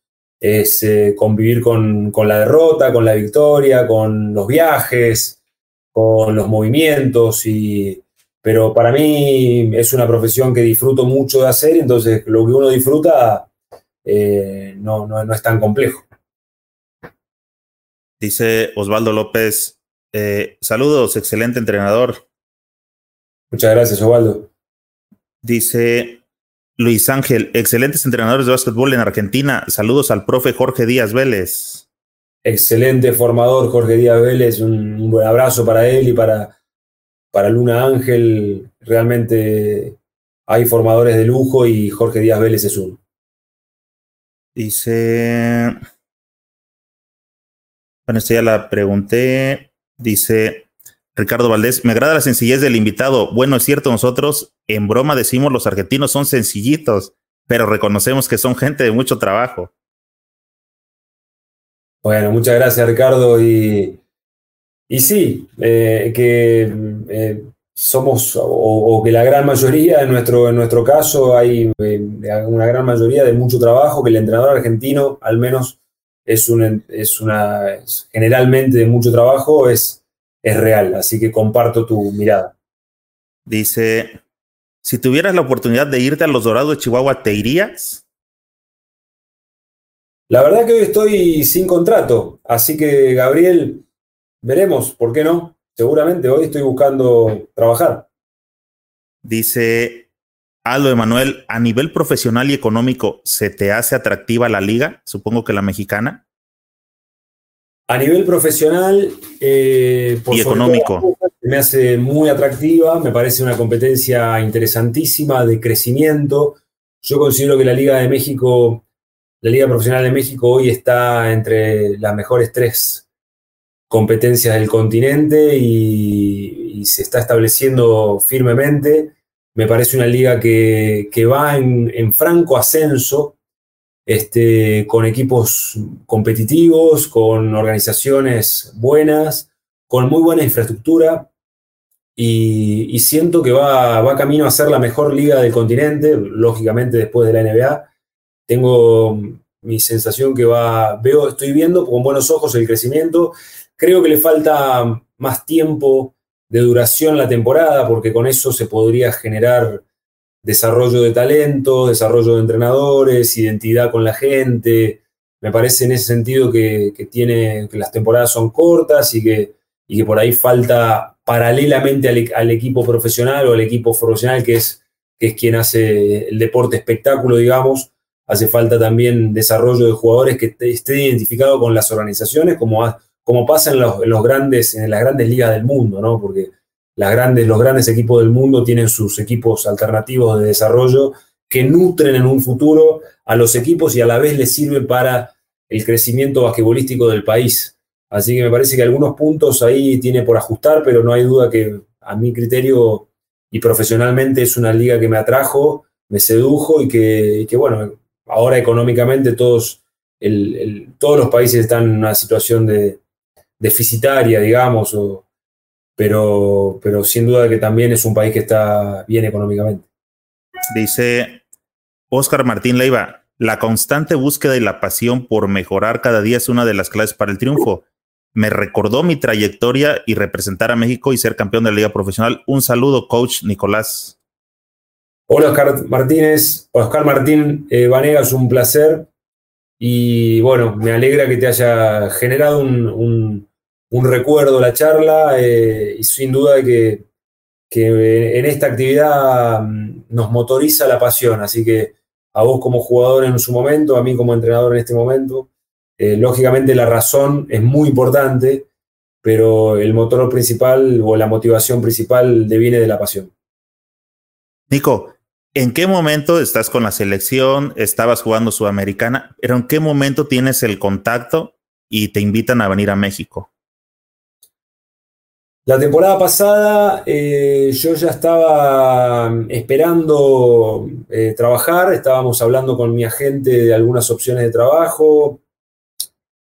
es eh, convivir con, con, la derrota, con la victoria, con los viajes, con los movimientos y pero para mí es una profesión que disfruto mucho de hacer, entonces lo que uno disfruta eh, no, no, no, es tan complejo. Dice Osvaldo López, eh, saludos, excelente entrenador. Muchas gracias, Osvaldo. Dice Luis Ángel, excelentes entrenadores de básquetbol en Argentina. Saludos al profe Jorge Díaz Vélez. Excelente formador, Jorge Díaz Vélez. Un, un buen abrazo para él y para, para Luna Ángel realmente hay formadores de lujo y Jorge Díaz Vélez es uno. Dice. Bueno, esto ya la pregunté. Dice Ricardo Valdés, me agrada la sencillez del invitado. Bueno, es cierto, nosotros en broma decimos los argentinos son sencillitos, pero reconocemos que son gente de mucho trabajo. Bueno, muchas gracias Ricardo. Y, y sí, eh, que eh, somos, o, que la gran mayoría, en nuestro, en nuestro caso, hay eh, una gran mayoría de mucho trabajo, que el entrenador argentino, al menos, es, es una, generalmente de mucho trabajo, es, es real. Así que comparto tu mirada. Dice, si tuvieras la oportunidad de irte a los Dorados de Chihuahua, ¿te irías? La verdad que hoy estoy sin contrato, así que Gabriel, veremos, ¿por qué no? Seguramente hoy estoy buscando trabajar. Dice Aldo Emanuel, a nivel profesional y económico, ¿se te hace atractiva la liga? Supongo que la mexicana. A nivel profesional eh, y económico. me hace muy atractiva, me parece una competencia interesantísima de crecimiento. Yo considero que la Liga de México la Liga Profesional de México hoy está entre las mejores tres competencias del continente y, se está estableciendo firmemente. Me parece una liga que, va en, franco ascenso, este, con equipos competitivos, con organizaciones buenas, con muy buena infraestructura y, siento que va, va camino a ser la mejor liga del continente, lógicamente después de la NBA tengo mi sensación que va, veo, estoy viendo con buenos ojos el crecimiento. Creo que le falta más tiempo de duración la temporada, porque con eso se podría generar desarrollo de talento, desarrollo de entrenadores, identidad con la gente. Me parece en ese sentido que, tiene, que las temporadas son cortas y que, y que por ahí falta paralelamente al, equipo profesional o al equipo profesional que es, que es quien hace el deporte espectáculo, digamos, hace falta también desarrollo de jugadores que esté identificado con las organizaciones, como, como pasa en los, grandes, en las grandes ligas del mundo, ¿no? Porque grandes, los grandes equipos del mundo tienen sus equipos alternativos de desarrollo que nutren en un futuro a los equipos y a la vez les sirven para el crecimiento basquetbolístico del país. Así que me parece que algunos puntos ahí tiene por ajustar, pero no hay duda que a mi criterio y profesionalmente es una liga que me atrajo, me sedujo y que, que bueno, ahora económicamente todos, todos los países están en una situación de deficitaria, digamos, pero, pero sin duda que también es un país que está bien económicamente. Dice Oscar Martín Leiva, la constante búsqueda y la pasión por mejorar cada día es una de las claves para el triunfo. Me recordó mi trayectoria y representar a México y ser campeón de la liga profesional. Un saludo, coach Nicolás. Hola Oscar Martínez, Oscar Martín eh, Vanegas, un placer. Y bueno, me alegra que te haya generado un, recuerdo la charla eh, y sin duda que, que en esta actividad mm, nos motoriza la pasión. Así que a vos como jugador en su momento, a mí como entrenador en este momento, eh, lógicamente la razón es muy importante, pero el motor principal o la motivación principal deviene de la pasión. Nico, ¿En qué momento estás con la selección? Estabas jugando Sudamericana, pero ¿en qué momento tienes el contacto y te invitan a venir a México? La temporada pasada eh, yo ya estaba mm, esperando eh, trabajar, estábamos hablando con mi agente de algunas opciones de trabajo,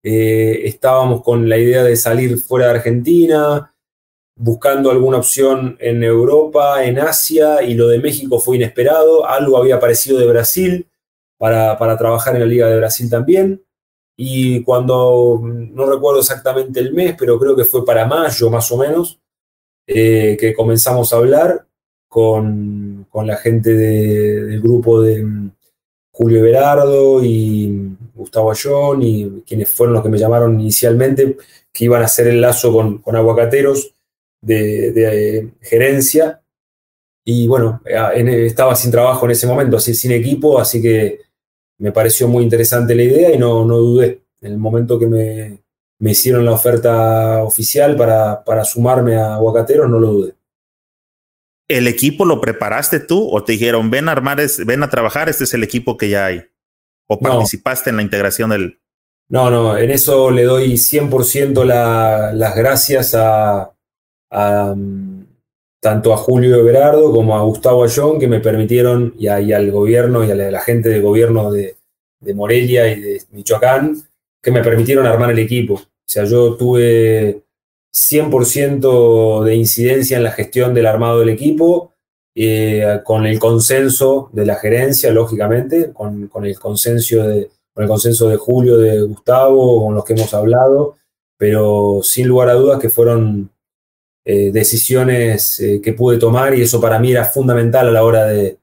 eh, estábamos con la idea de salir fuera de Argentina, buscando alguna opción en Europa, en Asia, y lo de México fue inesperado. Algo había aparecido de Brasil para, trabajar en la Liga de Brasil también. Y cuando, no recuerdo exactamente el mes, pero creo que fue para mayo más o menos, eh, que comenzamos a hablar con, la gente del grupo de mm, Julio Berardo y Gustavo Ayón y quienes fueron los que me llamaron inicialmente, que iban a hacer el lazo con, con Aguacateros de, eh, gerencia. Y bueno, estaba sin trabajo en ese momento, así sin equipo, así que me pareció muy interesante la idea y no, no dudé. En el momento que me, me hicieron la oferta oficial para, para sumarme a Aguacateros, no lo dudé. ¿El equipo lo preparaste tú o te dijeron, ven a armar, ven a trabajar, este es el equipo que ya hay? ¿O participaste en la integración del...? No, no, en eso le doy 100% las gracias a, tanto a Julio Everardo como a Gustavo Ayón que me permitieron, y, al gobierno y a la, gente del gobierno de, Morelia y de Michoacán, que me permitieron armar el equipo. O sea, yo tuve 100% de incidencia en la gestión del armado del equipo, eh, con el consenso de la gerencia, lógicamente, con, con el consenso de con el consenso de Julio, de Gustavo, con los que hemos hablado, pero sin lugar a dudas que fueron eh, decisiones eh, que pude tomar y eso para mí era fundamental a la hora de,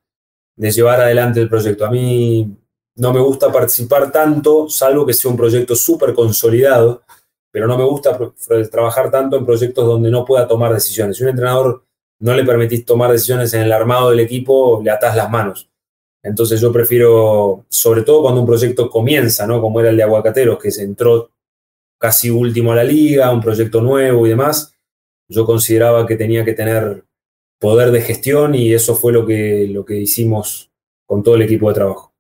llevar adelante el proyecto. A mí no me gusta participar tanto, salvo que sea un proyecto súper consolidado, pero no me gusta trabajar tanto en proyectos donde no pueda tomar decisiones. Si un entrenador no le permitís tomar decisiones en el armado del equipo, le atás las manos. Entonces yo prefiero, sobre todo cuando un proyecto comienza, ¿no? Como era el de Aguacateros, que se entró casi último a la liga, un proyecto nuevo y demás, yo consideraba que tenía que tener poder de gestión y eso fue lo que, lo que hicimos con todo el equipo de trabajo.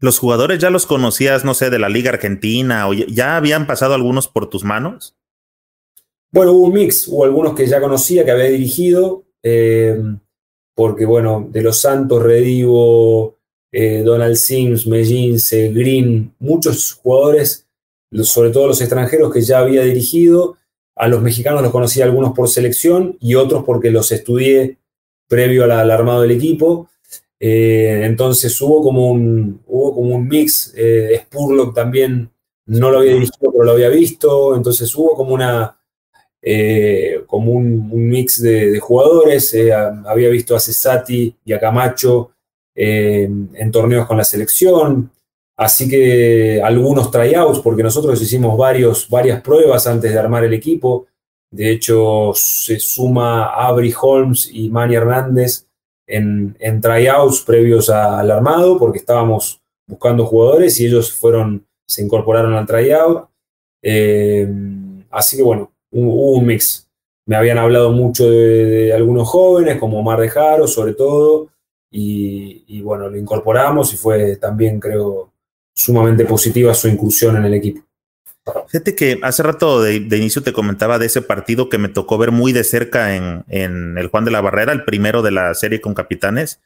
¿Los jugadores ya los conocías, no sé, de la Liga Argentina o ya habían pasado algunos por tus manos? Bueno, hubo un mix, hubo algunos que ya conocía, que había dirigido, eh, porque bueno, de los Santos, Redivo, eh, Donald Sims, Mellince, Green, muchos jugadores, sobre todo los extranjeros que ya había dirigido. A los mexicanos los conocí algunos por selección y otros porque los estudié previo al, armado del equipo. Eh, entonces hubo como un, hubo como un mix. Eh, Spurlock también no lo había dirigido, pero lo había visto. Entonces hubo como una. como un, mix de, de jugadores. había visto a Cesati y a Camacho eh, en torneos con la selección. Así que algunos tryouts, porque nosotros hicimos varios, varias pruebas antes de armar el equipo. De hecho, se suma Abri Holmes y Manny Hernández en, en tryouts previos al armado, porque estábamos buscando jugadores y ellos fueron, se incorporaron al tryout. Eh, así que bueno, hubo un mix. Me habían hablado mucho de, algunos jóvenes, como Omar de Jaro, sobre todo, y, bueno, lo incorporamos y fue también, creo, sumamente positiva su inclusión en el equipo. Fíjate que hace rato de, inicio te comentaba de ese partido que me tocó ver muy de cerca en, el Juan de la Barrera, el primero de la serie con capitanes,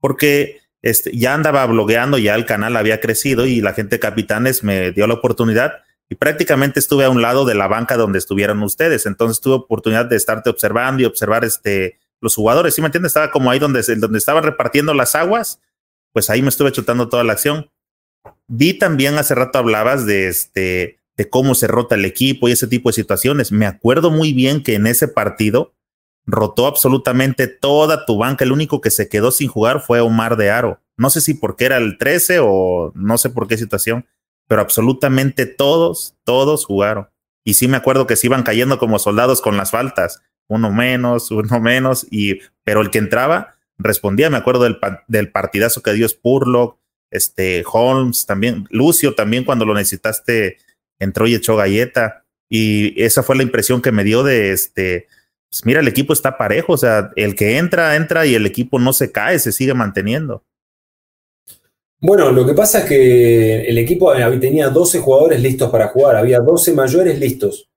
porque este, ya andaba blogueando, ya el canal había crecido y la gente de capitanes me dio la oportunidad y prácticamente estuve a un lado de la banca donde estuvieron ustedes. Entonces tuve oportunidad de estarte observando y observar este, los jugadores, ¿sí me entiendes? Estaba como ahí donde, donde estaban repartiendo las aguas, pues ahí me estuve chutando toda la acción. Vi también hace rato hablabas de este de cómo se rota el equipo y ese tipo de situaciones. Me acuerdo muy bien que en ese partido rotó absolutamente toda tu banca. El único que se quedó sin jugar fue Omar de Aro. No sé si porque era el 13 o no sé por qué situación, pero absolutamente todos, todos jugaron. Y sí me acuerdo que se iban cayendo como soldados con las faltas uno menos, uno menos, y, pero el que entraba respondía, me acuerdo del, del partidazo que dio Spurlock, este, Holmes también, Lucio también cuando lo necesitaste entró y echó galleta, y esa fue la impresión que me dio de este, pues mira, el equipo está parejo, o sea, el que entra, entra y el equipo no se cae, se sigue manteniendo. Bueno, lo que pasa es que el equipo tenía 12 jugadores listos para jugar, había 12 mayores listos.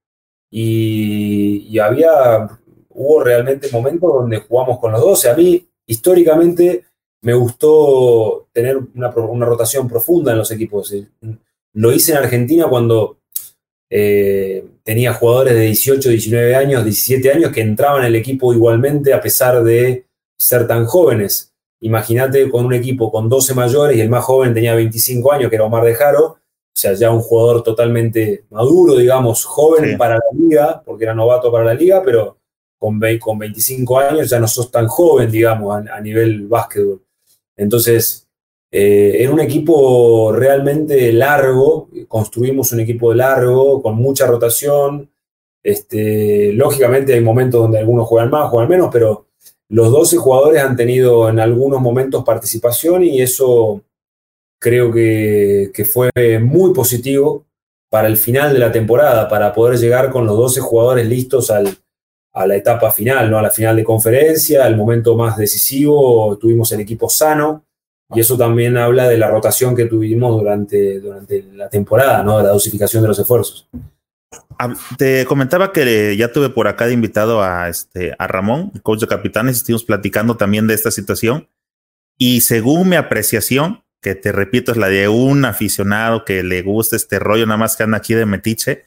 Y, y había hubo realmente momentos donde jugamos con los 12. A mí, históricamente, me gustó tener una, rotación profunda en los equipos. Lo hice en Argentina cuando eh, tenía jugadores de 18, 19 años, 17 años que entraban en el equipo igualmente a pesar de ser tan jóvenes. Imagínate con un equipo con 12 mayores y el más joven tenía 25 años, que era Omar de Jaro, o sea, ya un jugador totalmente maduro, digamos, joven para la liga, porque era novato para la liga, pero con, con 25 años ya no sos tan joven, digamos, a, nivel básquetbol. Entonces, eh, era un equipo realmente largo, construimos un equipo largo, con mucha rotación. Este, lógicamente hay momentos donde algunos juegan más, juegan menos, pero los 12 jugadores han tenido en algunos momentos participación y eso creo que, que, fue muy positivo para el final de la temporada, para poder llegar con los 12 jugadores listos al, a la etapa final, ¿no? a la final de conferencia, el momento más decisivo, tuvimos el equipo sano, y eso también habla de la rotación que tuvimos durante, durante la temporada, ¿no? De la dosificación de los esfuerzos. Te comentaba que ya tuve por acá de invitado a, este, a Ramón, coach de capitanes, estuvimos platicando también de esta situación. Y según mi apreciación, que te repito, es la de un aficionado que le gusta este rollo, nada más que anda aquí de metiche.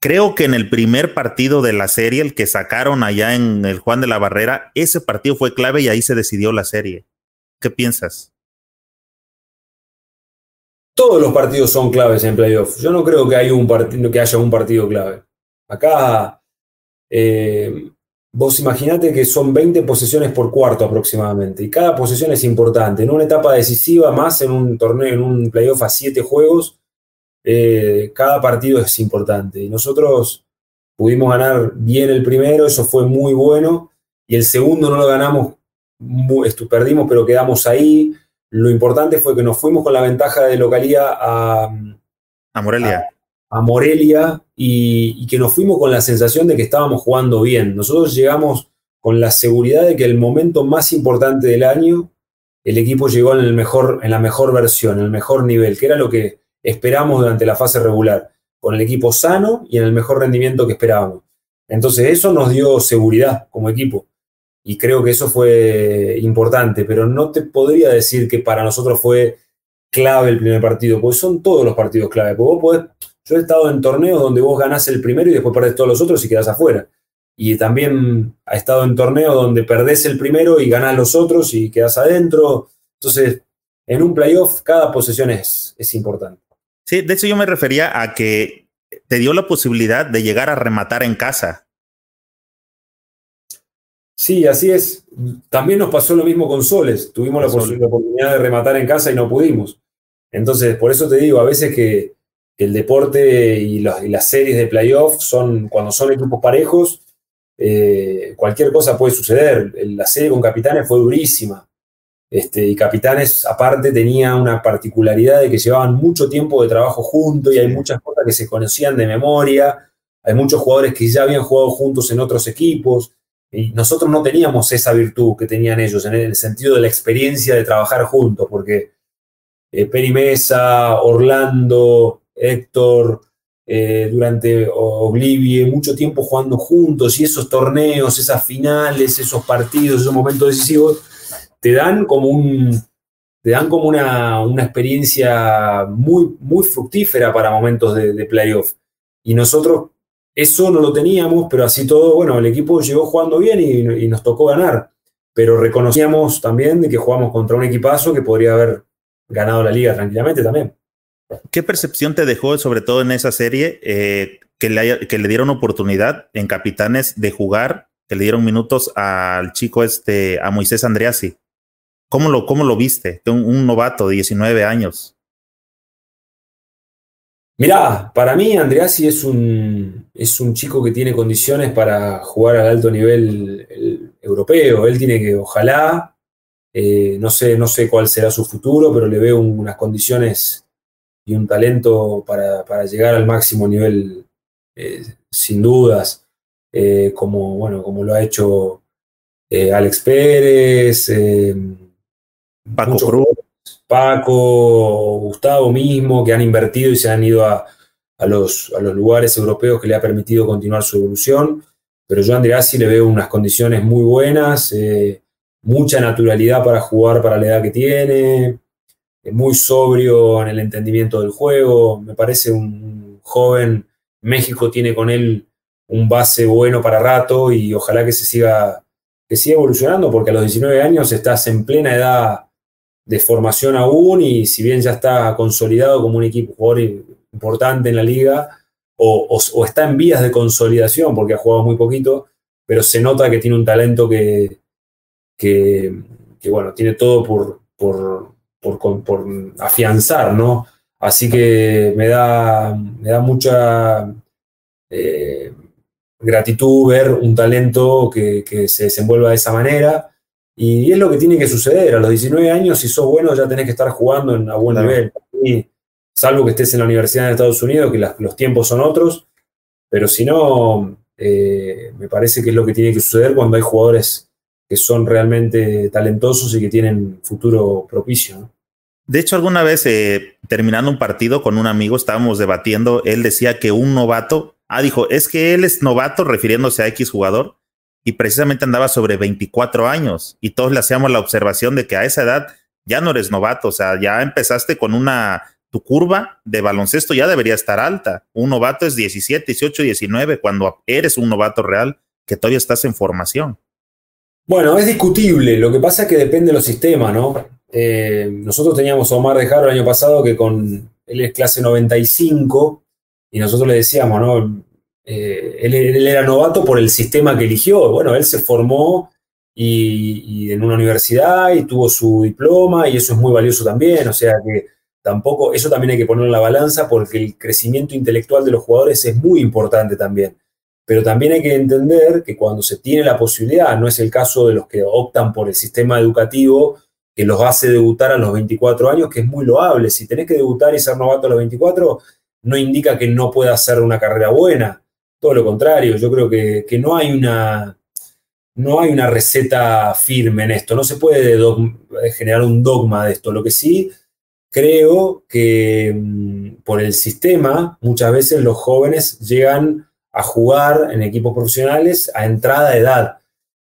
Creo que en el primer partido de la serie, el que sacaron allá en el Juan de la Barrera, ese partido fue clave y ahí se decidió la serie. ¿Qué piensas? Todos los partidos son claves en playoff. Yo no creo que, haya un partido clave. Acá, eh, vos imaginate que son 20 posesiones por cuarto aproximadamente, y cada posesión es importante. En una etapa decisiva, más en un torneo, en un playoff a 7 juegos, eh, cada partido es importante. Y nosotros pudimos ganar bien el primero, eso fue muy bueno, y el segundo no lo ganamos, perdimos, pero quedamos ahí. Lo importante fue que nos fuimos con la ventaja de localía a, a Morelia. A, Morelia y, que nos fuimos con la sensación de que estábamos jugando bien. Nosotros llegamos con la seguridad de que el momento más importante del año, el equipo llegó en, el mejor, en la mejor versión, en el mejor nivel, que era lo que esperamos durante la fase regular, con el equipo sano y en el mejor rendimiento que esperábamos. Entonces eso nos dio seguridad como equipo y creo que eso fue importante, pero no te podría decir que para nosotros fue clave el primer partido, porque son todos los partidos clave. vos podés, yo he estado en torneos donde vos ganás el primero y después perdés todos los otros y quedás afuera. Y también ha estado en torneos donde perdés el primero y ganás los otros y quedás adentro. Entonces, en un playoff, cada posesión es, es importante. Sí, de hecho yo me refería a que te dio la posibilidad de llegar a rematar en casa. Sí, así es. También nos pasó lo mismo con Soles. Tuvimos la, oportunidad de rematar en casa y no pudimos. Entonces, por eso te digo, a veces que, el deporte y, las series de playoff son, cuando son equipos parejos, eh, cualquier cosa puede suceder. La serie con Capitanes fue durísima. Este, y Capitanes, aparte, tenía una particularidad de que llevaban mucho tiempo de trabajo juntos y hay muchas cosas que se conocían de memoria. Hay muchos jugadores que ya habían jugado juntos en otros equipos. Y nosotros no teníamos esa virtud que tenían ellos en el sentido de la experiencia de trabajar juntos, porque eh, Perimesa, Orlando, Héctor, eh, durante Oblivie, mucho tiempo jugando juntos y esos torneos, esas finales, esos partidos, esos momentos decisivos, te dan como un, te dan como una, una experiencia muy, muy fructífera para momentos de, playoff. Y nosotros eso no lo teníamos, pero así todo, bueno, el equipo llegó jugando bien y, nos tocó ganar. Pero reconocíamos también de que jugamos contra un equipazo que podría haber ganado la liga tranquilamente también. ¿Qué percepción te dejó, sobre todo en esa serie, eh, que, le que le dieron oportunidad en Capitanes de jugar, que le dieron minutos al chico este, a Moisés Andreassi? ¿Cómo lo, cómo lo viste? Un, novato de 19 años. Mirá, para mí Andreassi es un, es un chico que tiene condiciones para jugar al alto nivel europeo. Él tiene que, ojalá, eh, no, sé, no sé cuál será su futuro, pero le veo unas condiciones y un talento para, llegar al máximo nivel, eh, sin dudas, eh, como, bueno, como lo ha hecho Alex Pérez, Paco Cruz. Paco, Gustavo mismo, que han invertido y se han ido a, los, a los lugares europeos que le ha permitido continuar su evolución. Pero yo a Andreassi le veo unas condiciones muy buenas, eh, mucha naturalidad para jugar para la edad que tiene, eh, muy sobrio en el entendimiento del juego. Me parece un joven. México tiene con él un base bueno para rato y ojalá que se siga, que siga evolucionando, porque a los 19 años estás en plena edad de formación aún y si bien ya está consolidado como un equipo jugador importante en la liga o, está en vías de consolidación porque ha jugado muy poquito, pero se nota que tiene un talento que, que, bueno, tiene todo por, por, por, afianzar, ¿no? Así que me da, me da mucha eh, gratitud ver un talento que, que se desenvuelva de esa manera y es lo que tiene que suceder. A los 19 años, si sos bueno, ya tenés que estar jugando en, a buen nivel. Y, salvo que estés en la Universidad de Estados Unidos, que los tiempos son otros. Pero si no, eh, me parece que es lo que tiene que suceder cuando hay jugadores que son realmente talentosos y que tienen futuro propicio. De hecho, alguna vez eh, terminando un partido con un amigo, estábamos debatiendo, él decía que un novato, ah, dijo, es que él es novato refiriéndose a X jugador y precisamente andaba sobre 24 años y todos le hacíamos la observación de que a esa edad ya no eres novato, o sea, ya empezaste con una, tu curva de baloncesto ya debería estar alta. Un novato es 17, 18, 19 cuando eres un novato real que todavía estás en formación. Bueno, es discutible. Lo que pasa es que depende de los sistemas, ¿no? Eh, nosotros teníamos a Omar de Jaro el año pasado que con él es clase 95 y nosotros le decíamos, ¿no? Eh, él, era novato por el sistema que eligió. Bueno, él se formó y, en una universidad y tuvo su diploma y eso es muy valioso también. O sea que tampoco, eso también hay que ponerlo en la balanza porque el crecimiento intelectual de los jugadores es muy importante también. Pero también hay que entender que cuando se tiene la posibilidad, no es el caso de los que optan por el sistema educativo que los hace debutar a los 24 años, que es muy loable. Si tenés que debutar y ser novato a los 24, no indica que no pueda hacer una carrera buena. Todo lo contrario, yo creo que, no, hay una, no hay una receta firme en esto. No se puede generar un dogma de esto. Lo que sí creo que mm, por el sistema, muchas veces los jóvenes llegan a jugar en equipos profesionales a entrada de edad.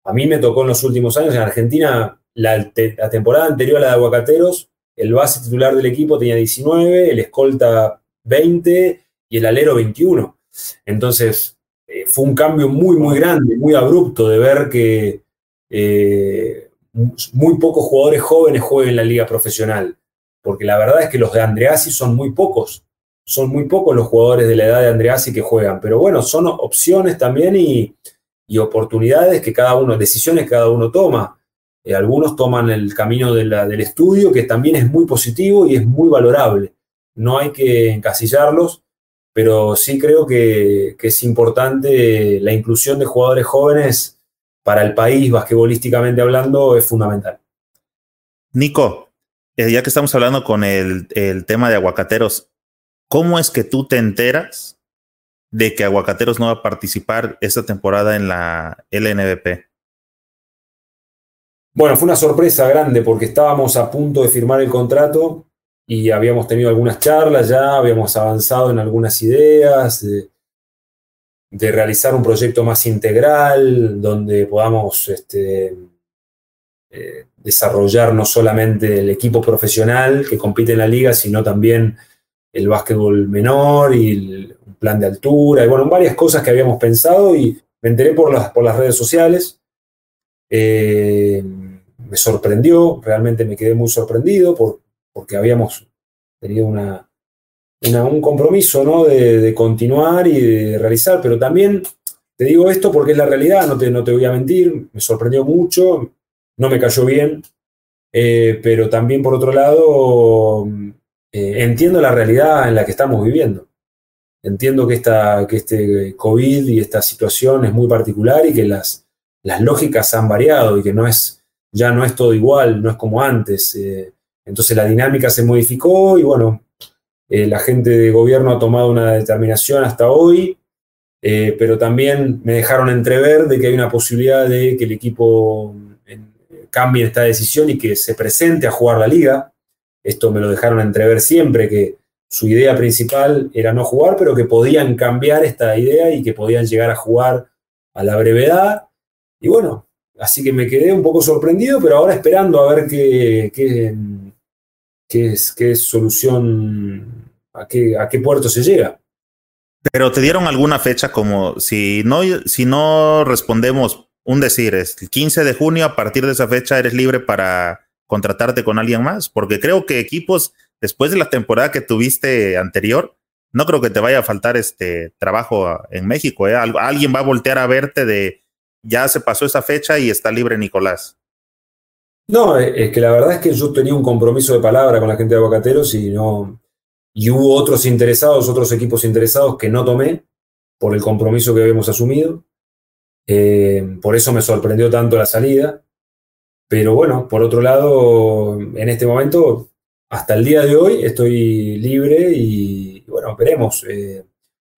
A mí me tocó en los últimos años en Argentina, la, temporada anterior a la de Aguacateros, el base titular del equipo tenía 19, el escolta 20 y el alero 21. Entonces, eh, fue un cambio muy, muy grande, muy abrupto de ver que eh, muy pocos jugadores jóvenes jueguen en la liga profesional porque la verdad es que los de Andreassi son muy pocos. Son muy pocos los jugadores de la edad de Andreassi que juegan. Pero bueno, son opciones también y, oportunidades que cada uno, decisiones que cada uno toma. Eh, algunos toman el camino del estudio, que también es muy positivo y es muy valorable. No hay que encasillarlos, pero sí creo que, que es importante la inclusión de jugadores jóvenes para el país, basquetbolísticamente hablando, es fundamental. Nico, eh, ya que estamos hablando con el, tema de aguacateros, ¿cómo es que tú te enteras de que Aguacateros no va a participar esta temporada en la LNBP? Bueno, fue una sorpresa grande porque estábamos a punto de firmar el contrato y habíamos tenido algunas charlas ya, habíamos avanzado en algunas ideas de, realizar un proyecto más integral donde podamos este, eh, desarrollar no solamente el equipo profesional que compite en la liga, sino también el básquetbol menor y el, un plan de altura, y bueno, varias cosas que habíamos pensado y me enteré por las, por las redes sociales. Eh, me sorprendió, realmente me quedé muy sorprendido por, porque habíamos tenido una, un compromiso ¿no? de, continuar y de realizar, pero también te digo esto porque es la realidad, no te, no te voy a mentir, me sorprendió mucho, no me cayó bien, eh, pero también por otro lado eh, entiendo la realidad en la que estamos viviendo. Entiendo que, esta, que este COVID y esta situación es muy particular y que las, las lógicas han variado y que no es, ya no es todo igual, no es como antes. Eh, entonces la dinámica se modificó y bueno, la gente de gobierno ha tomado una determinación hasta hoy, pero también me dejaron entrever de que hay una posibilidad de que el equipo cambie esta decisión y que se presente a jugar la liga. Esto me lo dejaron entrever siempre, que su idea principal era no jugar, pero que podían cambiar esta idea y que podían llegar a jugar a la brevedad. Y bueno, así que me quedé un poco sorprendido, pero ahora esperando a ver qué, qué, qué es, qué solución, a qué, a qué puerto se llega. Pero te dieron alguna fecha como si no, si no respondemos un decir, es el 15 de junio, a partir de esa fecha eres libre para contratarte con alguien más, porque creo que equipos, después de la temporada que tuviste anterior, no creo que te vaya a faltar este trabajo en México. ¿eh? Alguien va a voltear a verte de ya se pasó esa fecha y está libre Nicolás. No, es que la verdad es que yo tenía un compromiso de palabra con la gente de Aguacateros y no. Y hubo otros interesados, otros equipos interesados que no tomé por el compromiso que habíamos asumido. Eh, por eso me sorprendió tanto la salida. Pero bueno, por otro lado, en este momento, hasta el día de hoy, estoy libre y, bueno, veremos. Eh,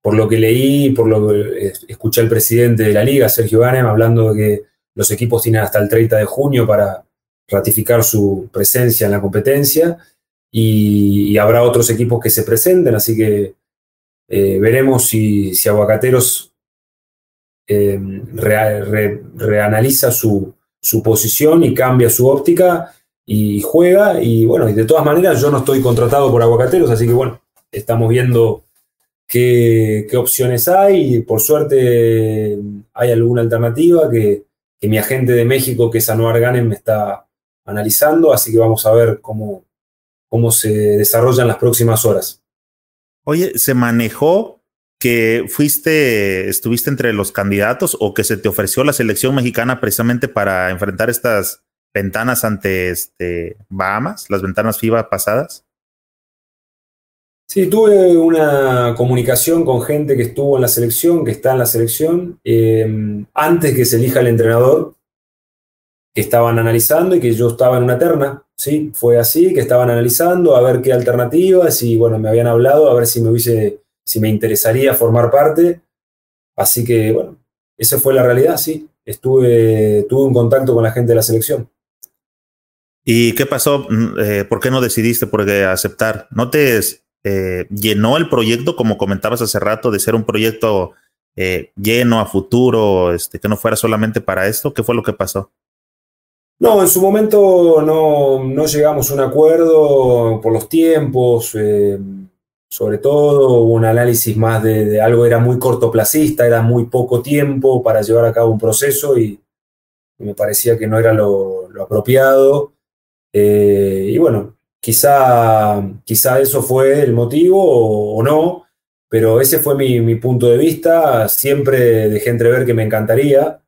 por lo que leí, por lo que escuché al presidente de la liga, Sergio Ganem, hablando de que los equipos tienen hasta el 30 de junio para ratificar su presencia en la competencia y, habrá otros equipos que se presenten, así que eh, veremos si, Aguacateros eh, reanaliza su, su posición y cambia su óptica y juega. Y bueno, y de todas maneras yo no estoy contratado por Aguacateros, así que bueno, estamos viendo qué, opciones hay. Y por suerte hay alguna alternativa que, mi agente de México, que es Anuar Ganem, me está analizando, así que vamos a ver cómo, cómo se desarrollan las próximas horas. Oye, ¿se manejó que fuiste, estuviste entre los candidatos o que se te ofreció la selección mexicana precisamente para enfrentar estas ventanas ante este, Bahamas, las ventanas FIBA pasadas? Sí, tuve una comunicación con gente que estuvo en la selección, que está en la selección, em, antes que se elija el entrenador, que estaban analizando y que yo estaba en una terna, ¿sí? Fue así, que estaban analizando a ver qué alternativas y bueno, me habían hablado a ver si me hubiese, si me interesaría formar parte. Así que bueno, esa fue la realidad, sí. Estuve, tuve un contacto con la gente de la selección. ¿Y qué pasó? Mm, eh, ¿Por qué no decidiste por aceptar? ¿No te eh, llenó el proyecto, como comentabas hace rato, de ser un proyecto eh, lleno a futuro, este, que no fuera solamente para esto? ¿Qué fue lo que pasó? No, en su momento no, llegamos a un acuerdo por los tiempos, sobre todo un análisis más de, algo, era muy cortoplacista, era muy poco tiempo para llevar a cabo un proceso y, me parecía que no era lo apropiado. Eh, y bueno, quizá, quizá eso fue el motivo o, no, pero ese fue mi, punto de vista. Siempre dejé entrever que me encantaría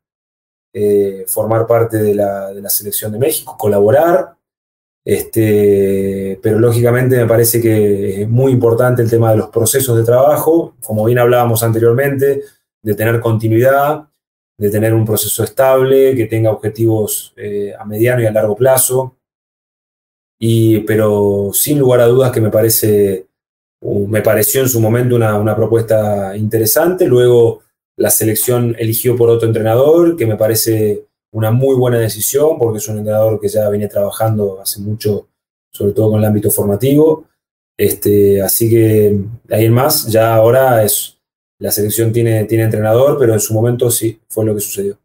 eh, formar parte de la, selección de México, colaborar. Este, pero lógicamente me parece que es muy importante el tema de los procesos de trabajo, como bien hablábamos anteriormente, de tener continuidad, de tener un proceso estable, que tenga objetivos eh, a mediano y a largo plazo, y, pero sin lugar a dudas que me parece, me pareció en su momento una, propuesta interesante. Luego la selección eligió por otro entrenador, que me parece una muy buena decisión, porque es un entrenador que ya viene trabajando hace mucho, sobre todo con el ámbito formativo. Este, así que ahí en más, ya ahora es, la selección tiene, tiene entrenador, pero en su momento sí, fue lo que sucedió.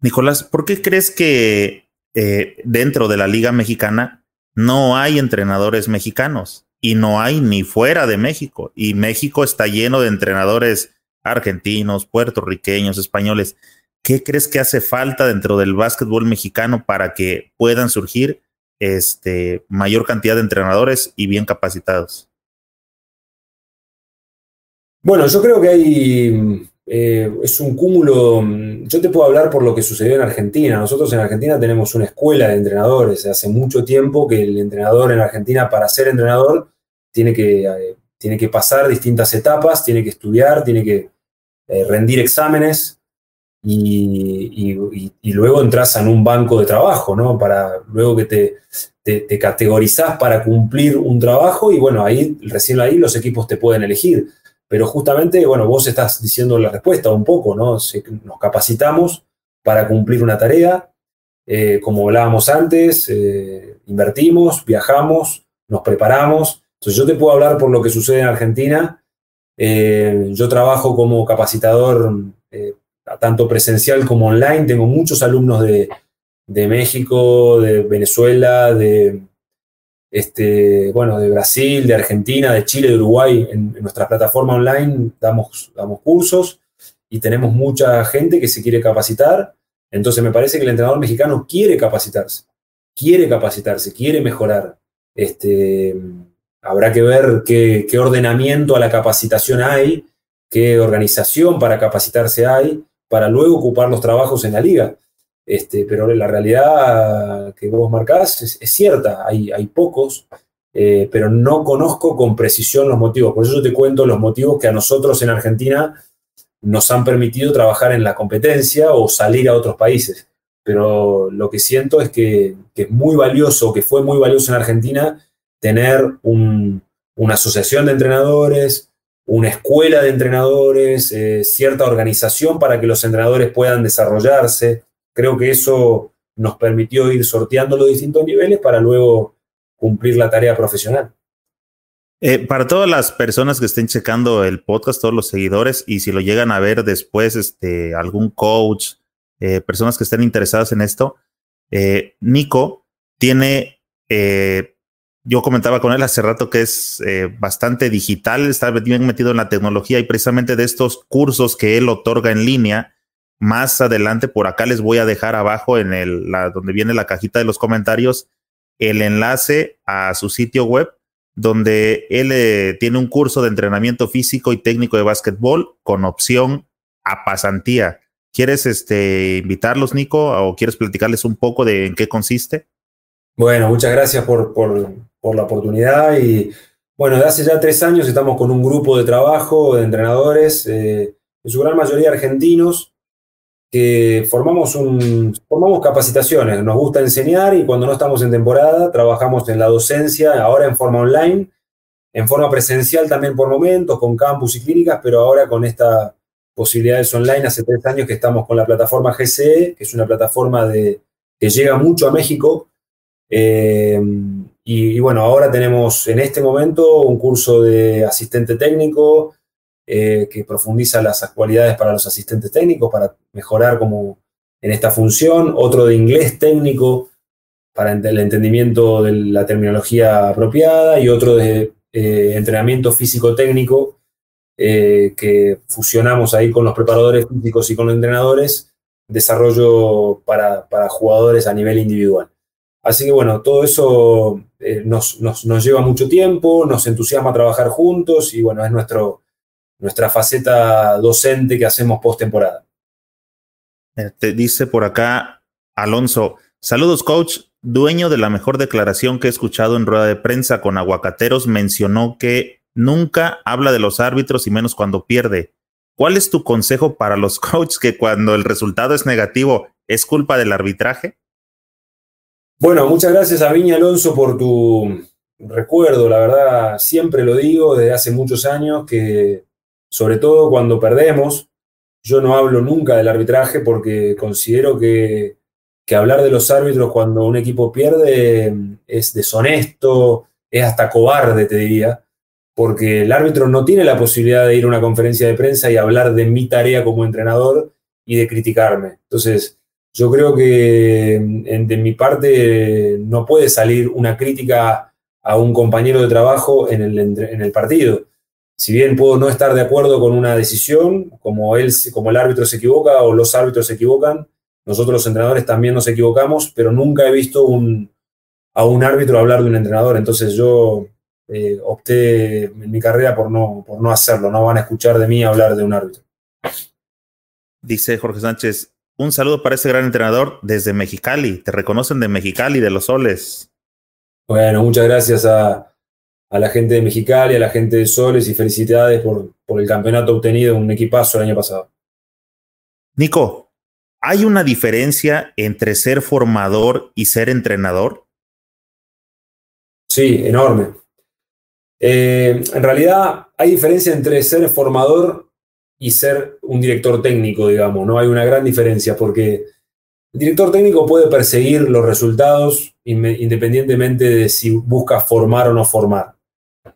Nicolás, ¿por qué crees que eh, dentro de la Liga Mexicana no hay entrenadores mexicanos y no hay ni fuera de México. Y México está lleno de entrenadores argentinos, puertorriqueños, españoles. ¿Qué crees que hace falta dentro del básquetbol mexicano para que puedan surgir este, mayor cantidad de entrenadores y bien capacitados? Bueno, yo creo que hay eh, es un cúmulo, yo te puedo hablar por lo que sucedió en Argentina. Nosotros en Argentina tenemos una escuela de entrenadores. Hace mucho tiempo que el entrenador en Argentina, para ser entrenador, tiene que, eh, tiene que pasar distintas etapas, tiene que estudiar, tiene que eh, rendir exámenes y, luego entras en un banco de trabajo, ¿no? Para, luego que te, te, te categorizás para cumplir un trabajo y bueno, ahí, recién ahí los equipos te pueden elegir pero justamente, bueno, vos estás diciendo la respuesta un poco, ¿no? Nos capacitamos para cumplir una tarea, eh, como hablábamos antes, eh, invertimos, viajamos, nos preparamos. Entonces yo te puedo hablar por lo que sucede en Argentina. Eh, yo trabajo como capacitador tanto presencial como online. Tengo muchos alumnos de, México, de Venezuela, de, este, bueno, de Brasil, de Argentina, de Chile, de Uruguay. En, nuestra plataforma online damos, damos cursos y tenemos mucha gente que se quiere capacitar. Entonces me parece que el entrenador mexicano quiere capacitarse, quiere capacitarse, quiere mejorar. Este, habrá que ver qué, ordenamiento a la capacitación hay, qué organización para capacitarse hay, para luego ocupar los trabajos en la liga. Este, pero la realidad que vos marcás es, cierta, hay, hay pocos, eh, pero no conozco con precisión los motivos. Por eso yo te cuento los motivos que a nosotros en Argentina nos han permitido trabajar en la competencia o salir a otros países. Pero lo que siento es que, es muy valioso, que fue muy valioso en Argentina tener una asociación de entrenadores, una escuela de entrenadores, eh, cierta organización para que los entrenadores puedan desarrollarse, creo que eso nos permitió ir sorteando los distintos niveles para luego cumplir la tarea profesional. Eh, para todas las personas que estén checando el podcast, todos los seguidores, y si lo llegan a ver después, este, algún coach, eh, personas que estén interesadas en esto, Nico tiene, yo comentaba con él hace rato que es bastante digital, está bien metido en la tecnología y precisamente de estos cursos que él otorga en línea, más adelante por acá les voy a dejar abajo en el, donde viene la cajita de los comentarios el enlace a su sitio web donde él eh, tiene un curso de entrenamiento físico y técnico de básquetbol con opción a pasantía. ¿Quieres este, invitarlos, Nico, o quieres platicarles un poco de en qué consiste? Bueno, muchas gracias por, por, la oportunidad y bueno, de hace ya tres años estamos con un grupo de trabajo de entrenadores, eh, en su gran mayoría argentinos, que formamos, un, formamos capacitaciones, nos gusta enseñar y cuando no estamos en temporada trabajamos en la docencia, ahora en forma online, en forma presencial también por momentos, con campus y clínicas, pero ahora con esta posibilidades online, hace tres años que estamos con la plataforma GCE, que es una plataforma de, que llega mucho a México. Eh, y, bueno, ahora tenemos en este momento un curso de asistente técnico, eh, que profundiza las cualidades para los asistentes técnicos, para mejorar como en esta función, otro de inglés técnico para el entendimiento de la terminología apropiada y otro de eh, entrenamiento físico-técnico eh, que fusionamos ahí con los preparadores físicos y con los entrenadores, desarrollo para, para jugadores a nivel individual. Así que bueno, todo eso nos, nos, nos, lleva mucho tiempo, nos entusiasma trabajar juntos y bueno, es nuestro, nuestra faceta docente que hacemos post temporada. Eh, te dice por acá Alonso, saludos coach, dueño de la mejor declaración que he escuchado en rueda de prensa con aguacateros, mencionó que nunca habla de los árbitros y menos cuando pierde. ¿Cuál es tu consejo para los <laughs> coaches que cuando el resultado es negativo es culpa del arbitraje? Bueno, muchas gracias a Viña Alonso por tu recuerdo. La verdad, siempre lo digo desde hace muchos años que sobre todo cuando perdemos. Yo no hablo nunca del arbitraje porque considero que, hablar de los árbitros cuando un equipo pierde es deshonesto, es hasta cobarde, te diría, porque el árbitro no tiene la posibilidad de ir a una conferencia de prensa y hablar de mi tarea como entrenador y de criticarme. Entonces, yo creo que de mi parte no puede salir una crítica a un compañero de trabajo en el, partido si bien puedo no estar de acuerdo con una decisión, como, él, como el árbitro se equivoca o los árbitros se equivocan, nosotros los entrenadores también nos equivocamos, pero nunca he visto a un árbitro hablar de un entrenador. Entonces yo eh, opté en mi carrera por no, por no hacerlo, no van a escuchar de mí hablar de un árbitro. Dice Jorge Sánchez, un saludo para ese gran entrenador desde Mexicali. Te reconocen de Mexicali, de los soles. Bueno, muchas gracias a, a la gente de Mexicali, a la gente de Soles y felicidades por, por el campeonato obtenido, un equipazo el año pasado. Nico, ¿hay una diferencia entre ser formador y ser entrenador? Sí, enorme. Eh, en realidad hay diferencia entre ser formador y ser un director técnico, digamos, ¿no? Hay una gran diferencia porque el director técnico puede perseguir los resultados independientemente de si busca formar o no formar.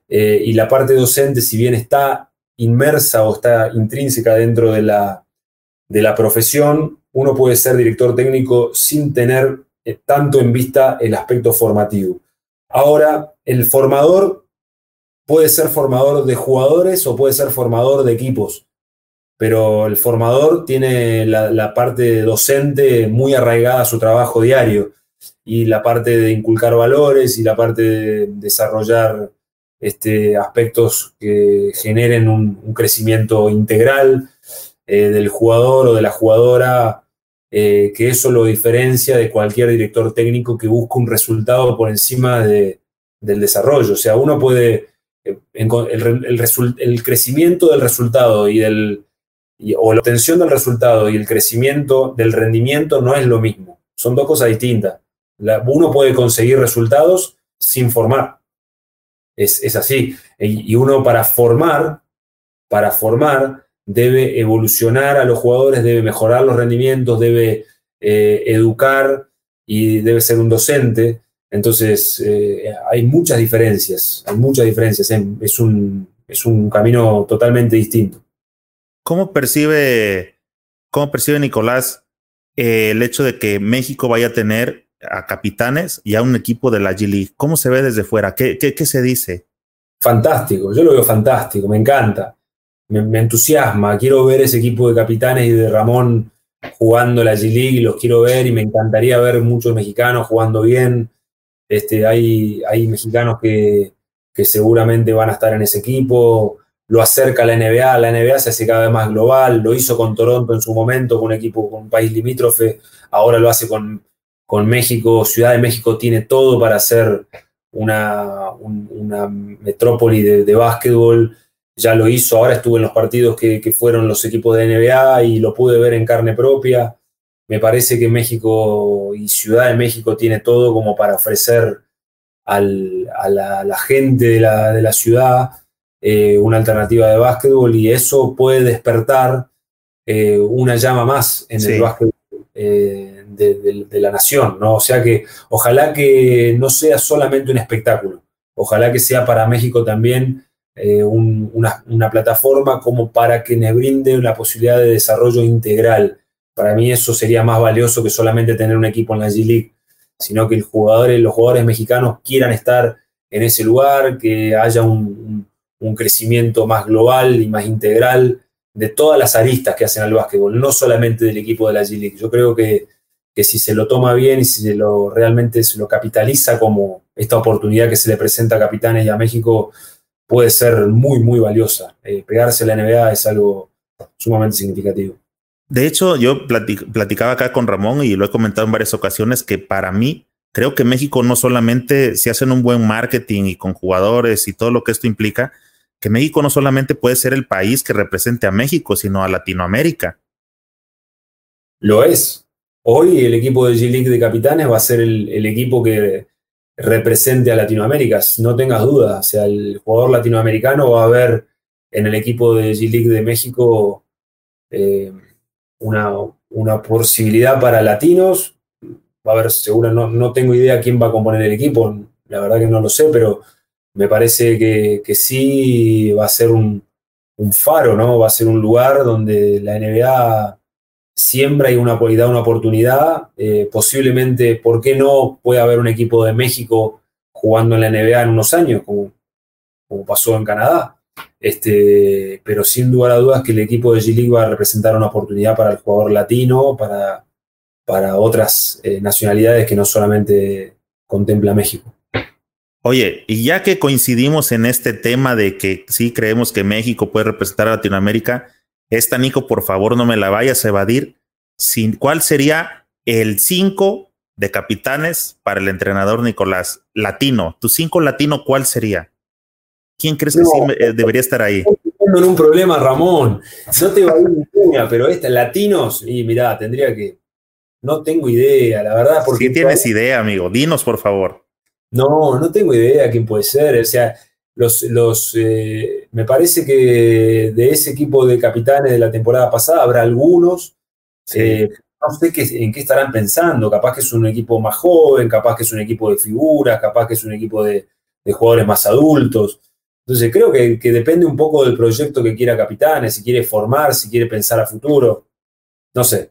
Eh, y la parte docente, si bien está inmersa o está intrínseca dentro de la, de la profesión, uno puede ser director técnico sin tener eh, tanto en vista el aspecto formativo. Ahora, el formador puede ser formador de jugadores o puede ser formador de equipos, pero el formador tiene la, parte docente muy arraigada a su trabajo diario y la parte de inculcar valores y la parte de desarrollar este, aspectos que generen un, crecimiento integral eh, del jugador o de la jugadora, eh, que eso lo diferencia de cualquier director técnico que busca un resultado por encima de, del desarrollo. O sea, uno puede, eh, el, crecimiento del resultado y del, o la obtención del resultado y el crecimiento del rendimiento no es lo mismo. Son dos cosas distintas. uno puede conseguir resultados sin formar. Es, así. Y uno para formar, para formar, debe evolucionar a los jugadores, debe mejorar los rendimientos, debe eh, educar y debe ser un docente. Entonces, eh, hay muchas diferencias, hay muchas diferencias. Es un, es un camino totalmente distinto. ¿Cómo percibe, cómo percibe Nicolás el hecho de que México vaya a tener a capitanes y a un equipo de la G League? ¿Cómo se ve desde fuera? ¿Qué, qué, qué se dice? Fantástico, yo lo veo fantástico, me encanta, me, me, entusiasma. Quiero ver ese equipo de capitanes y de Ramón jugando la G League, los quiero ver y me encantaría ver muchos mexicanos jugando bien. Este, hay, hay mexicanos que, que seguramente van a estar en ese equipo lo acerca a la NBA, la NBA se hace cada vez más global, lo hizo con Toronto en su momento, con un equipo, con un país limítrofe, ahora lo hace con, con México, Ciudad de México tiene todo para ser una, una metrópoli de, de, básquetbol, ya lo hizo, ahora estuve en los partidos que, que, fueron los equipos de NBA y lo pude ver en carne propia. Me parece que México y Ciudad de México tiene todo como para ofrecer al, a, la, la, gente de la, de la ciudad eh, una alternativa de básquetbol y eso puede despertar eh, una llama más en sí. el básquetbol eh, de, de, de, la nación, ¿no? O sea que ojalá que no sea solamente un espectáculo, ojalá que sea para México también un, una, una, plataforma como para que me brinde una posibilidad de desarrollo integral. Para mí eso sería más valioso que solamente tener un equipo en la G-League, sino que el jugador, los jugadores mexicanos quieran estar en ese lugar, que haya un, un, crecimiento más global y más integral de todas las aristas que hacen al básquetbol, no solamente del equipo de la G-League. Yo creo que, que si se lo toma bien y si se lo, realmente se lo capitaliza como esta oportunidad que se le presenta a Capitanes y a México, puede ser muy, muy valiosa. Eh, pegarse a la NBA es algo sumamente significativo. De hecho, yo platic platicaba acá con Ramón y lo he comentado en varias ocasiones que para mí creo que México no solamente si hacen un buen marketing y con jugadores y todo lo que esto implica, que México no solamente puede ser el país que represente a México, sino a Latinoamérica. Lo es. Hoy el equipo de G-League de Capitanes va a ser el, equipo que represente a Latinoamérica, no tengas dudas. O sea, el jugador latinoamericano va a ver en el equipo de G-League de México eh, una, una, posibilidad para latinos. Va a haber, seguro, no, no, tengo idea quién va a componer el equipo, la verdad que no lo sé, pero me parece que, que sí va a ser un, faro, ¿no? Va a ser un lugar donde la NBA una, da una oportunidad. Eh, posiblemente, ¿por qué no puede haber un equipo de México jugando en la NBA en unos años, como, como pasó en Canadá? Este, pero sin lugar a dudas que el equipo de G-League va a representar una oportunidad para el jugador latino, para, para otras eh, nacionalidades que no solamente contempla México. Oye, y ya que coincidimos en este tema de que sí creemos que México puede representar a Latinoamérica, esta, Nico, por favor, no me la vayas a evadir. Sin, ¿Cuál sería el 5 de capitanes para el entrenador Nicolás? Latino. ¿Tu 5 latino cuál sería? ¿Quién crees que no, sí me, debería estar ahí? en un problema, Ramón. No te va a ir pero esta, latinos, y mirá, tendría que. No tengo idea, la verdad. Porque sí tienes idea, amigo. Dinos, por favor. No, no tengo idea quién puede ser. O sea, los, los eh, me parece que de ese equipo de capitanes de la temporada pasada habrá algunos. Sí. Eh, no sé qué, en qué estarán pensando. Capaz que es un equipo más joven, capaz que es un equipo de figuras, capaz que es un equipo de, de jugadores más adultos. Entonces creo que, que, depende un poco del proyecto que quiera Capitanes, si quiere formar, si quiere pensar a futuro. No sé.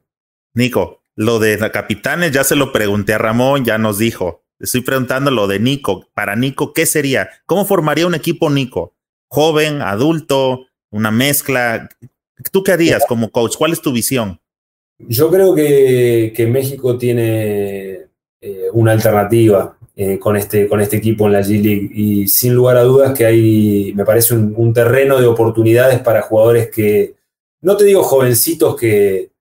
Nico, lo de Capitanes ya se lo pregunté a Ramón, ya nos dijo. Estoy preguntando lo de Nico. Para Nico, ¿qué sería? ¿Cómo formaría un equipo Nico? ¿Joven, adulto, una mezcla? ¿Tú qué harías como coach? ¿Cuál es tu visión? Yo creo que, que México tiene eh, una alternativa eh, con, este, con este equipo en la G-League y sin lugar a dudas que hay, me parece un, un, terreno de oportunidades para jugadores que, no te digo jovencitos que,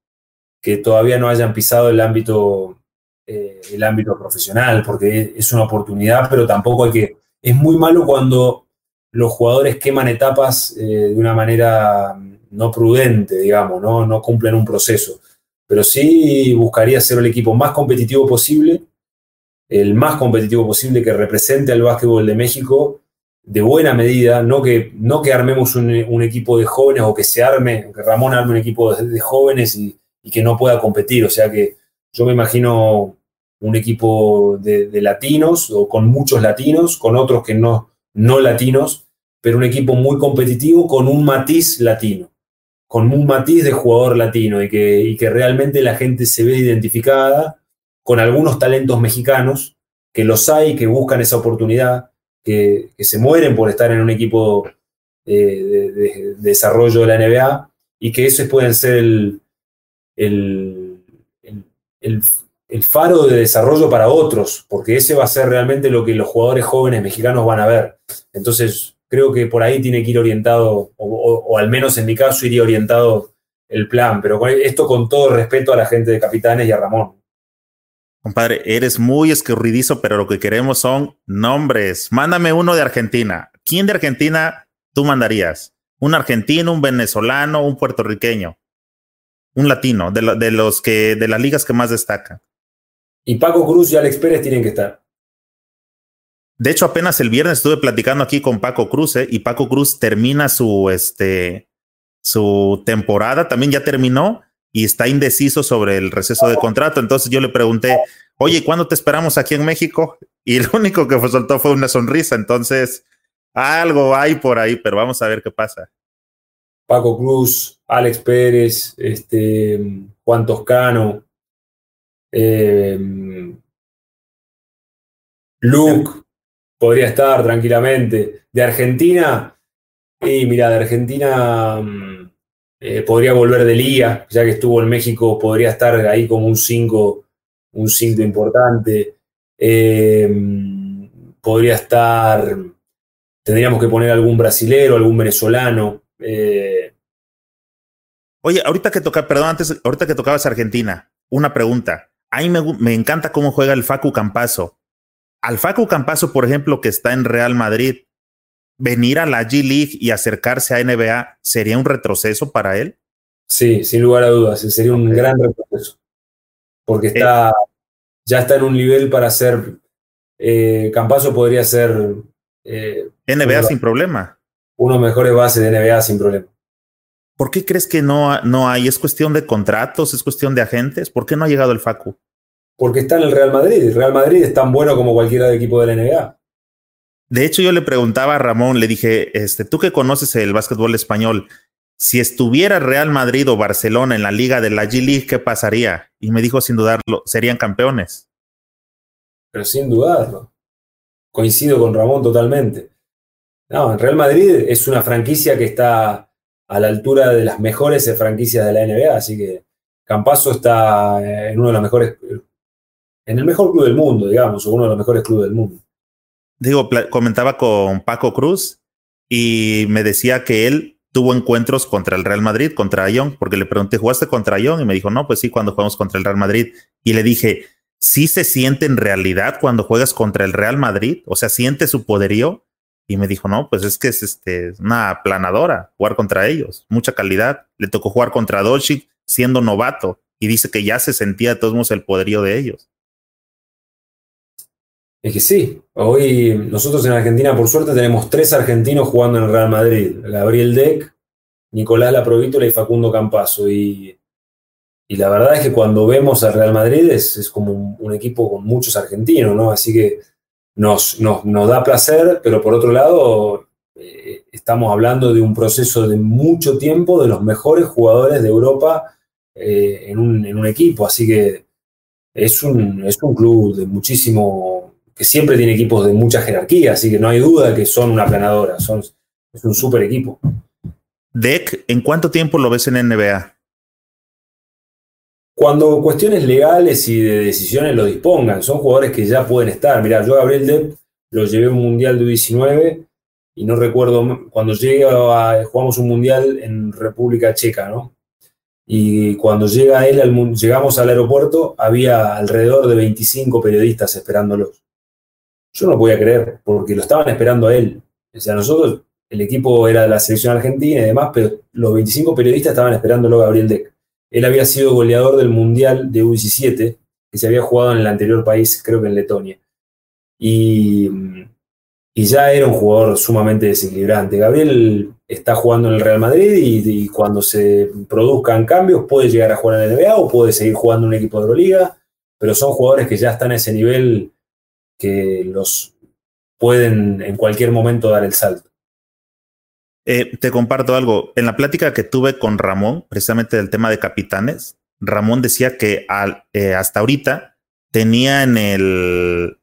que todavía no hayan pisado el ámbito eh, el ámbito profesional, porque es una oportunidad, pero tampoco hay que... Es muy malo cuando los jugadores queman etapas eh, de una manera no prudente, digamos, ¿no? no cumplen un proceso. Pero sí buscaría ser el equipo más competitivo posible, el más competitivo posible que represente al básquetbol de México de buena medida, no que, no que armemos un, equipo de jóvenes o que se arme, que Ramón arme un equipo de, de jóvenes y, y, que no pueda competir, o sea que Yo me imagino un equipo de, latinos o con muchos latinos, con otros que no, no latinos, pero un equipo muy competitivo con un matiz latino, con un matiz de jugador latino y que, y que realmente la gente se ve identificada con algunos talentos mexicanos, que los hay, que buscan esa oportunidad, que, se mueren por estar en un equipo eh, de, desarrollo de la NBA y que esos pueden ser el, el, el, faro de desarrollo para otros, porque ese va a ser realmente lo que los jugadores jóvenes mexicanos van a ver. Entonces, creo que por ahí tiene que ir orientado, o, al menos en mi caso iría orientado el plan, pero esto con todo respeto a la gente de Capitanes y a Ramón. Compadre, eres muy escurridizo, pero lo que queremos son nombres. Mándame uno de Argentina. ¿Quién de Argentina tú mandarías? ¿Un argentino, un venezolano, un puertorriqueño? Un latino, de, de los que, de las ligas que más destacan. Y Paco Cruz y Alex Pérez tienen que estar. De hecho, apenas el viernes estuve platicando aquí con Paco Cruz, ¿eh? y Paco Cruz termina su, este, su temporada, también ya terminó, y está indeciso sobre el receso de contrato. Entonces yo le pregunté, oye, ¿cuándo te esperamos aquí en México? Y lo único que soltó fue una sonrisa. Entonces, algo hay por ahí, pero vamos a ver qué pasa. Paco Cruz, Alex Pérez, este, Juan Toscano, eh, Luke podría estar tranquilamente. De Argentina, y mira, de Argentina mm, eh, podría volver de liga, ya que estuvo en México, podría estar ahí como un 5 un cinco importante. Eh, podría estar, tendríamos que poner algún brasilero, algún venezolano. Eh. Oye, ahorita que toca, perdón, antes, ahorita que tocabas Argentina, una pregunta. A mí me, me encanta cómo juega el Facu Campazo. Al Facu Campazo, por ejemplo, que está en Real Madrid, venir a la G League y acercarse a NBA sería un retroceso para él? Sí, sin lugar a dudas, sería un gran retroceso. Porque está, ya está en un nivel para ser, eh, Campazo podría ser... Eh, NBA sin problema. Uno de los mejores bases de NBA sin problema. ¿Por qué crees que no, no hay? ¿Es cuestión de contratos? ¿Es cuestión de agentes? ¿Por qué no ha llegado el Facu? Porque está en el Real Madrid. El Real Madrid es tan bueno como cualquiera de equipo de la NBA. De hecho, yo le preguntaba a Ramón, le dije, este, tú que conoces el básquetbol español, si estuviera Real Madrid o Barcelona en la liga de la G League, ¿qué pasaría? Y me dijo sin dudarlo, serían campeones. Pero sin dudarlo. Coincido con Ramón totalmente. No, Real Madrid es una franquicia que está a la altura de las mejores franquicias de la NBA, así que Campaso está en uno de los mejores, en el mejor club del mundo, digamos, o uno de los mejores clubes del mundo digo, comentaba con Paco Cruz y me decía que él tuvo encuentros contra el Real Madrid, contra Young, porque le pregunté, ¿jugaste contra Young? Y me dijo, no, pues sí, cuando jugamos contra el Real Madrid. Y le dije, ¿sí se siente en realidad cuando juegas contra el Real Madrid? O sea, ¿siente su poderío? Y me dijo, no, pues es que es este, una aplanadora jugar contra ellos, mucha calidad. Le tocó jugar contra Dolchik siendo novato y dice que ya se sentía de todos modos el poderío de ellos. Es que sí, hoy nosotros en Argentina, por suerte, tenemos tres argentinos jugando en el Real Madrid: Gabriel Deck, Nicolás Laprovítola y Facundo Campazo. Y, y, la verdad es que cuando vemos al Real Madrid es, como un, equipo con muchos argentinos, ¿no? Así que nos, nos, nos da placer, pero por otro lado, eh, estamos hablando de un proceso de mucho tiempo de los mejores jugadores de Europa eh, en, un, en un equipo. Así que es un, es un club de muchísimo que siempre tiene equipos de mucha jerarquía, así que no hay duda que son una planadora, son, es un super equipo. Deck, ¿en cuánto tiempo lo ves en NBA? Cuando cuestiones legales y de decisiones lo dispongan, son jugadores que ya pueden estar. Mirá, yo a Gabriel Deck lo llevé a un mundial de 19 y no recuerdo, cuando llegué a, jugamos un mundial en República Checa, ¿no? Y cuando llega él al, llegamos al aeropuerto, había alrededor de 25 periodistas esperándolos. Yo no podía creer, porque lo estaban esperando a él. O sea, nosotros, el equipo era de la selección argentina y demás, pero los 25 periodistas estaban esperándolo a Gabriel Deck. Él había sido goleador del Mundial de U17, que se había jugado en el anterior país, creo que en Letonia. Y, ya era un jugador sumamente desequilibrante. Gabriel está jugando en el Real Madrid y, cuando se produzcan cambios puede llegar a jugar en la NBA o puede seguir jugando en un equipo de Euroliga pero son jugadores que ya están a ese nivel que los pueden en cualquier momento dar el salto. Eh, te comparto algo. En la plática que tuve con Ramón, precisamente del tema de capitanes, Ramón decía que eh, hasta ahorita tenía en el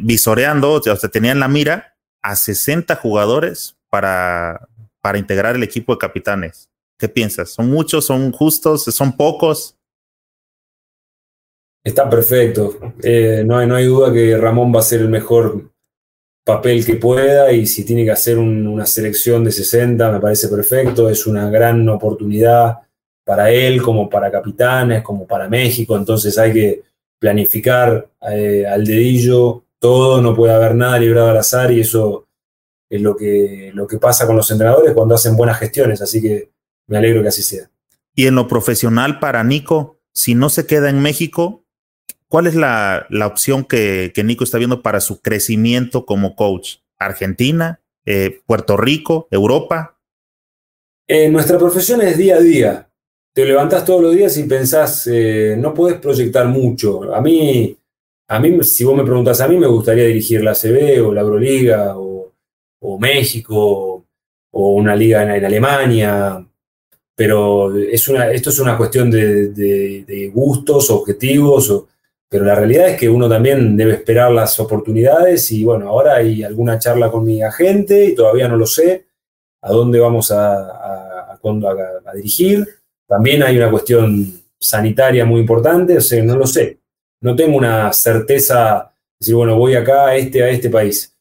visoreando, o sea, tenía en la mira a 60 jugadores para, para integrar el equipo de capitanes. ¿Qué piensas? ¿Son muchos? ¿Son justos? ¿Son pocos? Está perfecto. Eh, no, hay, no hay duda que Ramón va a ser el mejor papel que pueda y si tiene que hacer una selección de 60 me parece perfecto. Es una gran oportunidad para él, como para capitanes, como para México. Entonces hay que planificar eh, al dedillo todo, no puede haber nada librado al azar y eso es lo que, lo que pasa con los entrenadores cuando hacen buenas gestiones. Así que me alegro que así sea. Y en lo profesional para Nico, si no se queda en México, ¿cuál es la, la opción que, que, Nico está viendo para su crecimiento como coach? ¿Argentina? Eh, ¿Puerto Rico? ¿Europa? Eh, nuestra profesión es día a día. Te levantás todos los días y pensás, eh, no puedes proyectar mucho. A mí, a mí, si vos me preguntás a mí, me gustaría dirigir la CB o la Euroliga o, o México o una liga en, en Alemania pero es una, esto es una cuestión de, de, gustos, objetivos, pero la realidad es que uno también debe esperar las oportunidades y bueno, ahora hay alguna charla con mi agente y todavía no lo sé a dónde vamos a, a, a dirigir. También hay una cuestión sanitaria muy importante, o sea, no lo sé. No tengo una certeza de decir, bueno, voy acá a este, a este país,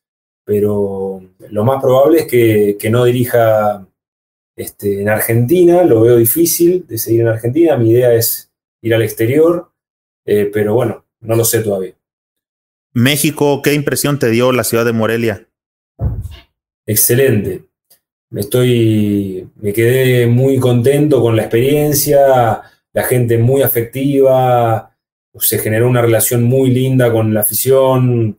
pero lo más probable es que, que no dirija este, en Argentina lo veo difícil de seguir en Argentina. Mi idea es ir al exterior, eh, pero bueno, no lo sé todavía. México, ¿qué impresión te dio la ciudad de Morelia? Excelente. Me estoy, me quedé muy contento con la experiencia, la gente muy afectiva, se generó una relación muy linda con la afición.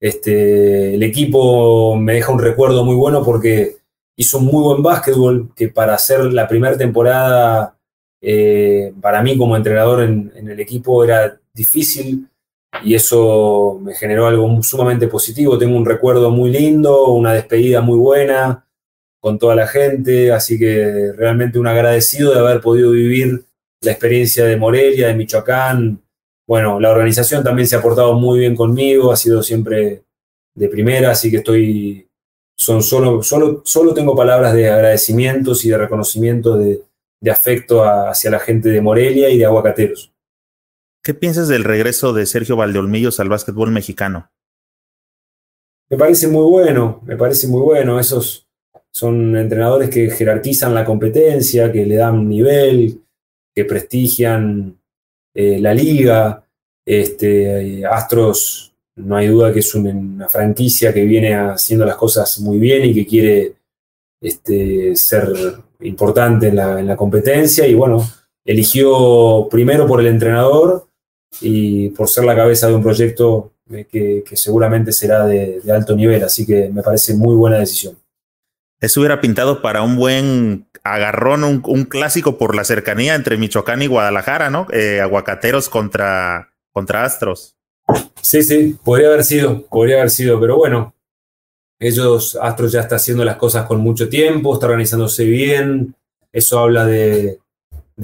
Este, el equipo me deja un recuerdo muy bueno porque hizo un muy buen básquetbol, que para hacer la primera temporada, eh, para mí como entrenador en, el equipo era difícil y eso me generó algo sumamente positivo. Tengo un recuerdo muy lindo, una despedida muy buena con toda la gente, así que realmente un agradecido de haber podido vivir la experiencia de Morelia, de Michoacán. Bueno, la organización también se ha portado muy bien conmigo, ha sido siempre de primera, así que estoy son solo, solo, solo tengo palabras de agradecimientos y de reconocimiento de, de afecto hacia la gente de Morelia y de Aguacateros. ¿Qué piensas del regreso de Sergio Valdeolmillos al básquetbol mexicano? Me parece muy bueno, me parece muy bueno. Esos son entrenadores que jerarquizan la competencia, que le dan nivel, que prestigian eh, la liga. Este, Astros no hay duda que es una franquicia que viene haciendo las cosas muy bien y que quiere este, ser importante en la, competencia y bueno, eligió primero por el entrenador y por ser la cabeza de un proyecto que, seguramente será de, alto nivel, así que me parece muy buena decisión. Eso hubiera pintado para un buen agarrón, un, clásico por la cercanía entre Michoacán y Guadalajara, ¿no? Eh, aguacateros contra, contra Astros. Sí, sí, podría haber sido, podría haber sido, pero bueno, ellos, Astros ya está haciendo las cosas con mucho tiempo, está organizándose bien, eso habla de,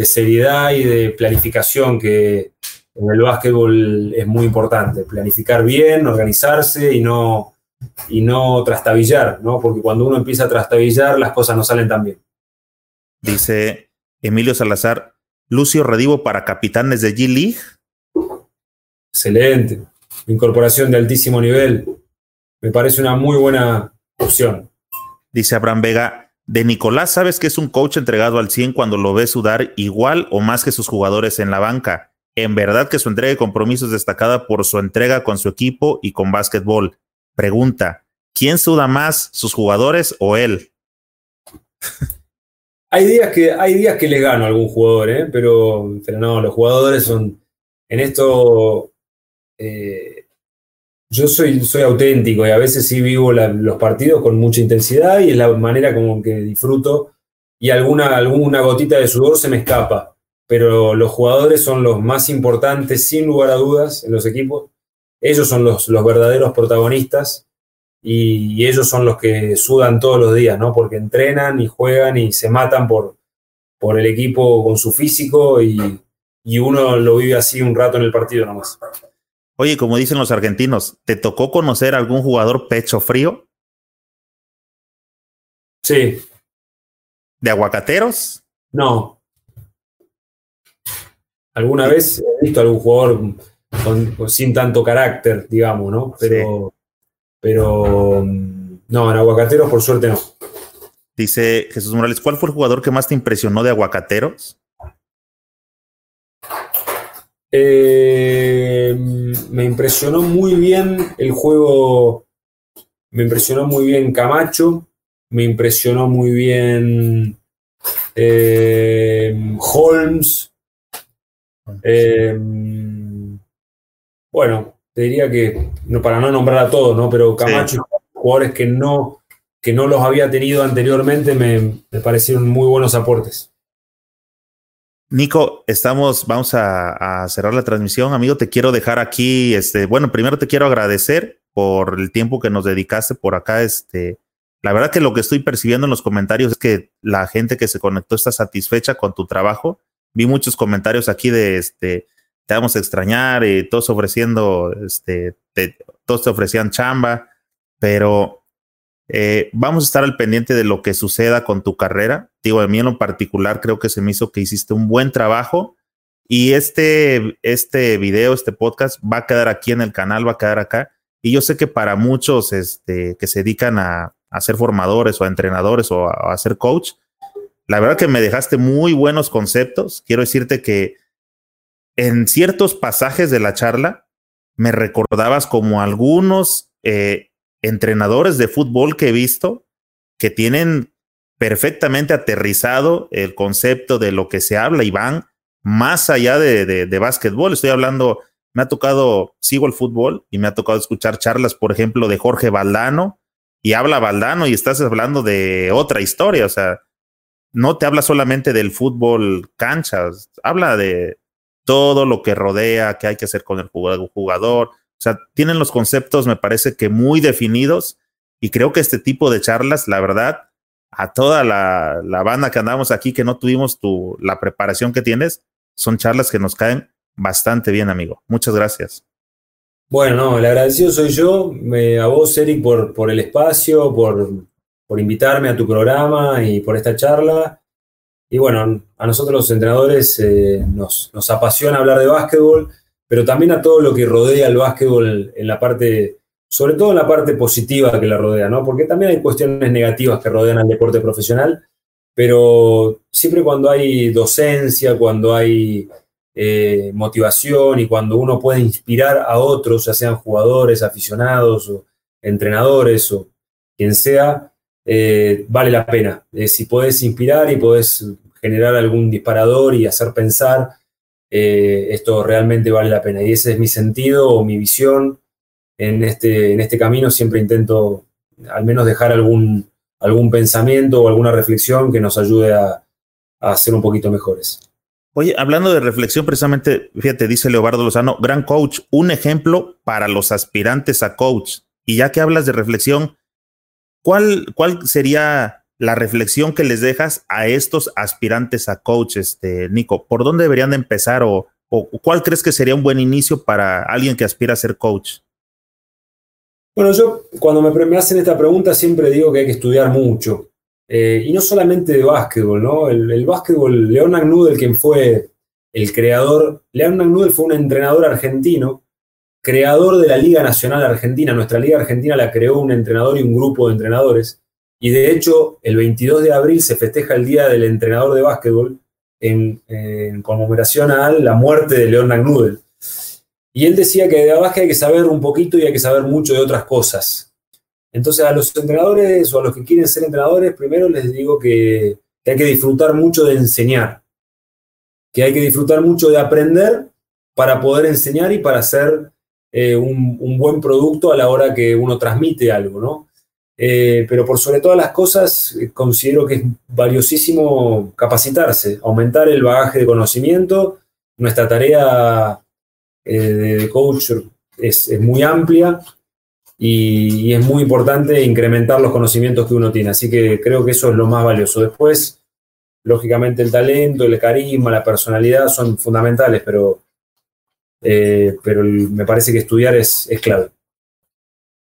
seriedad y de planificación que en el básquetbol es muy importante, planificar bien, organizarse y no, y no trastabillar, ¿no? Porque cuando uno empieza a trastabillar, las cosas no salen tan bien. Dice Emilio Salazar, Lucio Redivo para capitanes de G-League. Excelente. Incorporación de altísimo nivel. Me parece una muy buena opción. Dice Abraham Vega, de Nicolás, ¿sabes que es un coach entregado al 100 cuando lo ves sudar igual o más que sus jugadores en la banca? En verdad que su entrega de compromiso es destacada por su entrega con su equipo y con básquetbol. Pregunta, ¿quién suda más, sus jugadores o él? <laughs> hay días que, hay días que le gano a algún jugador, ¿eh? pero, pero no, los jugadores son, en esto eh, yo soy, soy auténtico y a veces sí vivo los partidos con mucha intensidad y es la manera como que disfruto y alguna, alguna gotita de sudor se me escapa. pero los jugadores son los más importantes, sin lugar a dudas, en los equipos. Ellos son los, los verdaderos protagonistas y, ellos son los que sudan todos los días, ¿no? Porque entrenan y juegan y se matan por, por el equipo con su físico y, y uno lo vive así un rato en el partido nomás. Oye, como dicen los argentinos, ¿te tocó conocer algún jugador pecho frío? Sí. ¿De aguacateros? No, Alguna vez he visto algún jugador sin tanto carácter, digamos, ¿no? Pero, pero no, en Aguacateros por suerte no. Dice Jesús Morales, ¿cuál fue el jugador que más te impresionó de Aguacateros? Eh, me impresionó muy bien el juego, me impresionó muy bien Camacho, me impresionó muy bien eh, Holmes, eh, bueno, te diría que, no, para no nombrar a todos, ¿no? Pero Camacho jugadores que no, que no los había tenido anteriormente me, parecieron muy buenos aportes. Nico, estamos, vamos a, cerrar la transmisión. Amigo, te quiero dejar aquí, este, bueno, primero te quiero agradecer por el tiempo que nos dedicaste por acá. Este, la verdad que lo que estoy percibiendo en los comentarios es que la gente que se conectó está satisfecha con tu trabajo vi muchos comentarios aquí de este, te vamos a extrañar y todos ofreciendo, este, todos te ofrecían chamba, pero eh, vamos a estar al pendiente de lo que suceda con tu carrera. Digo, a mí en lo particular creo que se me hizo que hiciste un buen trabajo y este, este video, este podcast va a quedar aquí en el canal, va a quedar acá. Y yo sé que para muchos este, que se dedican a, a ser formadores o a entrenadores o a, a ser coach, la verdad que me dejaste muy buenos conceptos. Quiero decirte que en ciertos pasajes de la charla me recordabas como algunos eh, entrenadores de fútbol que he visto que tienen perfectamente aterrizado el concepto de lo que se habla y van más allá de, de, de básquetbol. Estoy hablando, me ha tocado, sigo el fútbol y me ha tocado escuchar charlas, por ejemplo, de Jorge Valdano y habla Valdano y estás hablando de otra historia. O sea, no te habla solamente del fútbol canchas, habla de todo lo que rodea, qué hay que hacer con el jugador. Sea, tienen los conceptos, me parece que muy definidos y creo que este tipo de charlas, la verdad, a toda la, la banda que andamos aquí, que no tuvimos tu, la preparación que tienes, son charlas que nos caen bastante bien, amigo. Muchas gracias. Bueno, no, el agradecido soy yo, me, a vos, Eric, por, por el espacio, por, por invitarme a tu programa y por esta charla. Y bueno, a nosotros los entrenadores eh, nos, nos, apasiona hablar de básquetbol, pero también a todo lo que rodea el básquetbol en la parte, sobre todo en la parte positiva que la rodea, ¿no? Porque también hay cuestiones negativas que rodean al deporte profesional, pero siempre cuando hay docencia, cuando hay eh, motivación y cuando uno puede inspirar a otros, ya sean jugadores, aficionados o entrenadores o quien sea, eh, vale la pena. Eh, si puedes inspirar y puedes generar algún disparador y hacer pensar, eh, esto realmente vale la pena. Y ese es mi sentido o mi visión en este, en este camino. Siempre intento al menos dejar algún, algún pensamiento o alguna reflexión que nos ayude a, a ser un poquito mejores. Oye, hablando de reflexión, precisamente, fíjate, dice Leobardo Lozano, gran coach, un ejemplo para los aspirantes a coach. Y ya que hablas de reflexión, ¿Cuál, ¿Cuál sería la reflexión que les dejas a estos aspirantes a coach, este, Nico? ¿Por dónde deberían de empezar o, cuál crees que sería un buen inicio para alguien que aspira a ser coach? Bueno, yo cuando me, hacen esta pregunta siempre digo que hay que estudiar mucho. Eh, y no solamente de básquetbol, ¿no? El, el básquetbol, Leon Agnudel, quien fue el creador, Leon Agnudel fue un entrenador argentino creador de la Liga Nacional Argentina. Nuestra Liga Argentina la creó un entrenador y un grupo de entrenadores. Y de hecho, el 22 de abril se festeja el Día del Entrenador de Básquetbol en, conmemoración a la muerte de León Nagnudel. Y él decía que de básquet hay que saber un poquito y hay que saber mucho de otras cosas. Entonces, a los entrenadores o a los que quieren ser entrenadores, primero les digo que hay que disfrutar mucho de enseñar, que hay que disfrutar mucho de aprender para poder enseñar y para ser eh, un, buen producto a la hora que uno transmite algo, ¿no? Eh, pero por sobre todas las cosas, eh, considero que es valiosísimo capacitarse, aumentar el bagaje de conocimiento. Nuestra tarea de coach es, muy amplia y, es muy importante incrementar los conocimientos que uno tiene. Así que creo que eso es lo más valioso. Después, lógicamente, el talento, el carisma, la personalidad son fundamentales, pero, eh, pero me parece que estudiar es, es clave.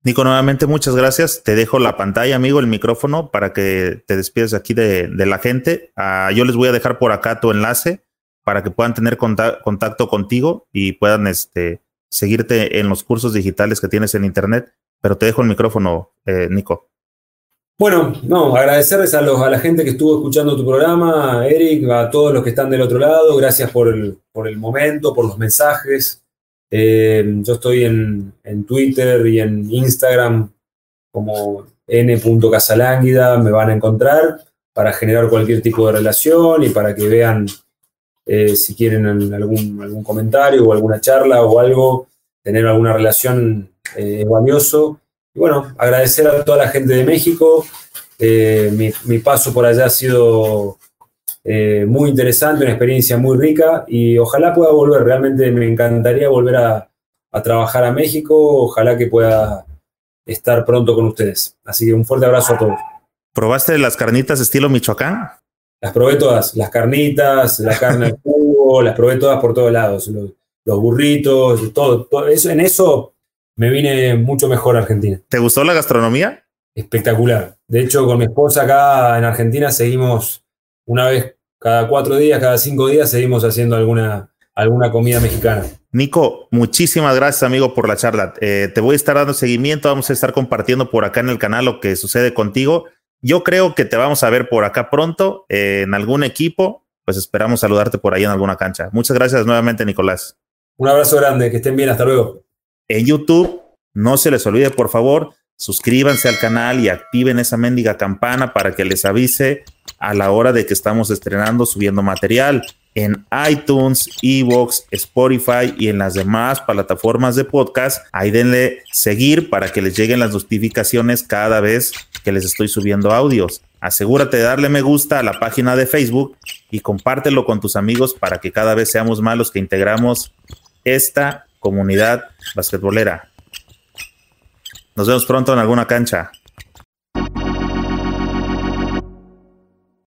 Nico, nuevamente muchas gracias. Te dejo la pantalla, amigo, el micrófono para que te despides aquí de, la gente. Uh, yo les voy a dejar por acá tu enlace para que puedan tener contacto contigo y puedan este, seguirte en los cursos digitales que tienes en Internet. Pero te dejo el micrófono, eh, Nico. Bueno, no, agradecerles a, a la gente que estuvo escuchando tu programa, Eric, a todos los que están del otro lado. Gracias por el, por el momento, por los mensajes. Eh, yo estoy en, en, Twitter y en Instagram como n.casalánguida, me van a encontrar para generar cualquier tipo de relación y para que vean eh, si quieren algún, algún comentario o alguna charla o algo, tener alguna relación eh, valioso. Y bueno, agradecer a toda la gente de México. Eh, mi, mi, paso por allá ha sido eh, muy interesante, una experiencia muy rica y ojalá pueda volver. Realmente me encantaría volver a, a, trabajar a México. Ojalá que pueda estar pronto con ustedes. Así que un fuerte abrazo a todos. ¿Probaste las carnitas estilo Michoacán? Las probé todas, las carnitas, la <laughs> carne al jugo, las probé todas por todos lados, los, los burritos, todo, todo, eso. En eso me vine mucho mejor a Argentina. ¿Te gustó la gastronomía? Espectacular. De hecho, con mi esposa acá en Argentina seguimos una vez cada cuatro días, cada cinco días, seguimos haciendo alguna, alguna comida mexicana. Nico, muchísimas gracias, amigo, por la charla. Eh, te voy a estar dando seguimiento, vamos a estar compartiendo por acá en el canal lo que sucede contigo. Yo creo que te vamos a ver por acá pronto eh, en algún equipo. Pues esperamos saludarte por ahí en alguna cancha. Muchas gracias nuevamente, Nicolás. Un abrazo grande, que estén bien, hasta luego. En YouTube, no se les olvide, por favor, suscríbanse al canal y activen esa mendiga campana para que les avise a la hora de que estamos estrenando, subiendo material en iTunes, Evox, Spotify y en las demás plataformas de podcast. Ahí denle seguir para que les lleguen las notificaciones cada vez que les estoy subiendo audios. Asegúrate de darle me gusta a la página de Facebook y compártelo con tus amigos para que cada vez seamos más los que integramos esta comunidad basquetbolera. Nos vemos pronto en alguna cancha.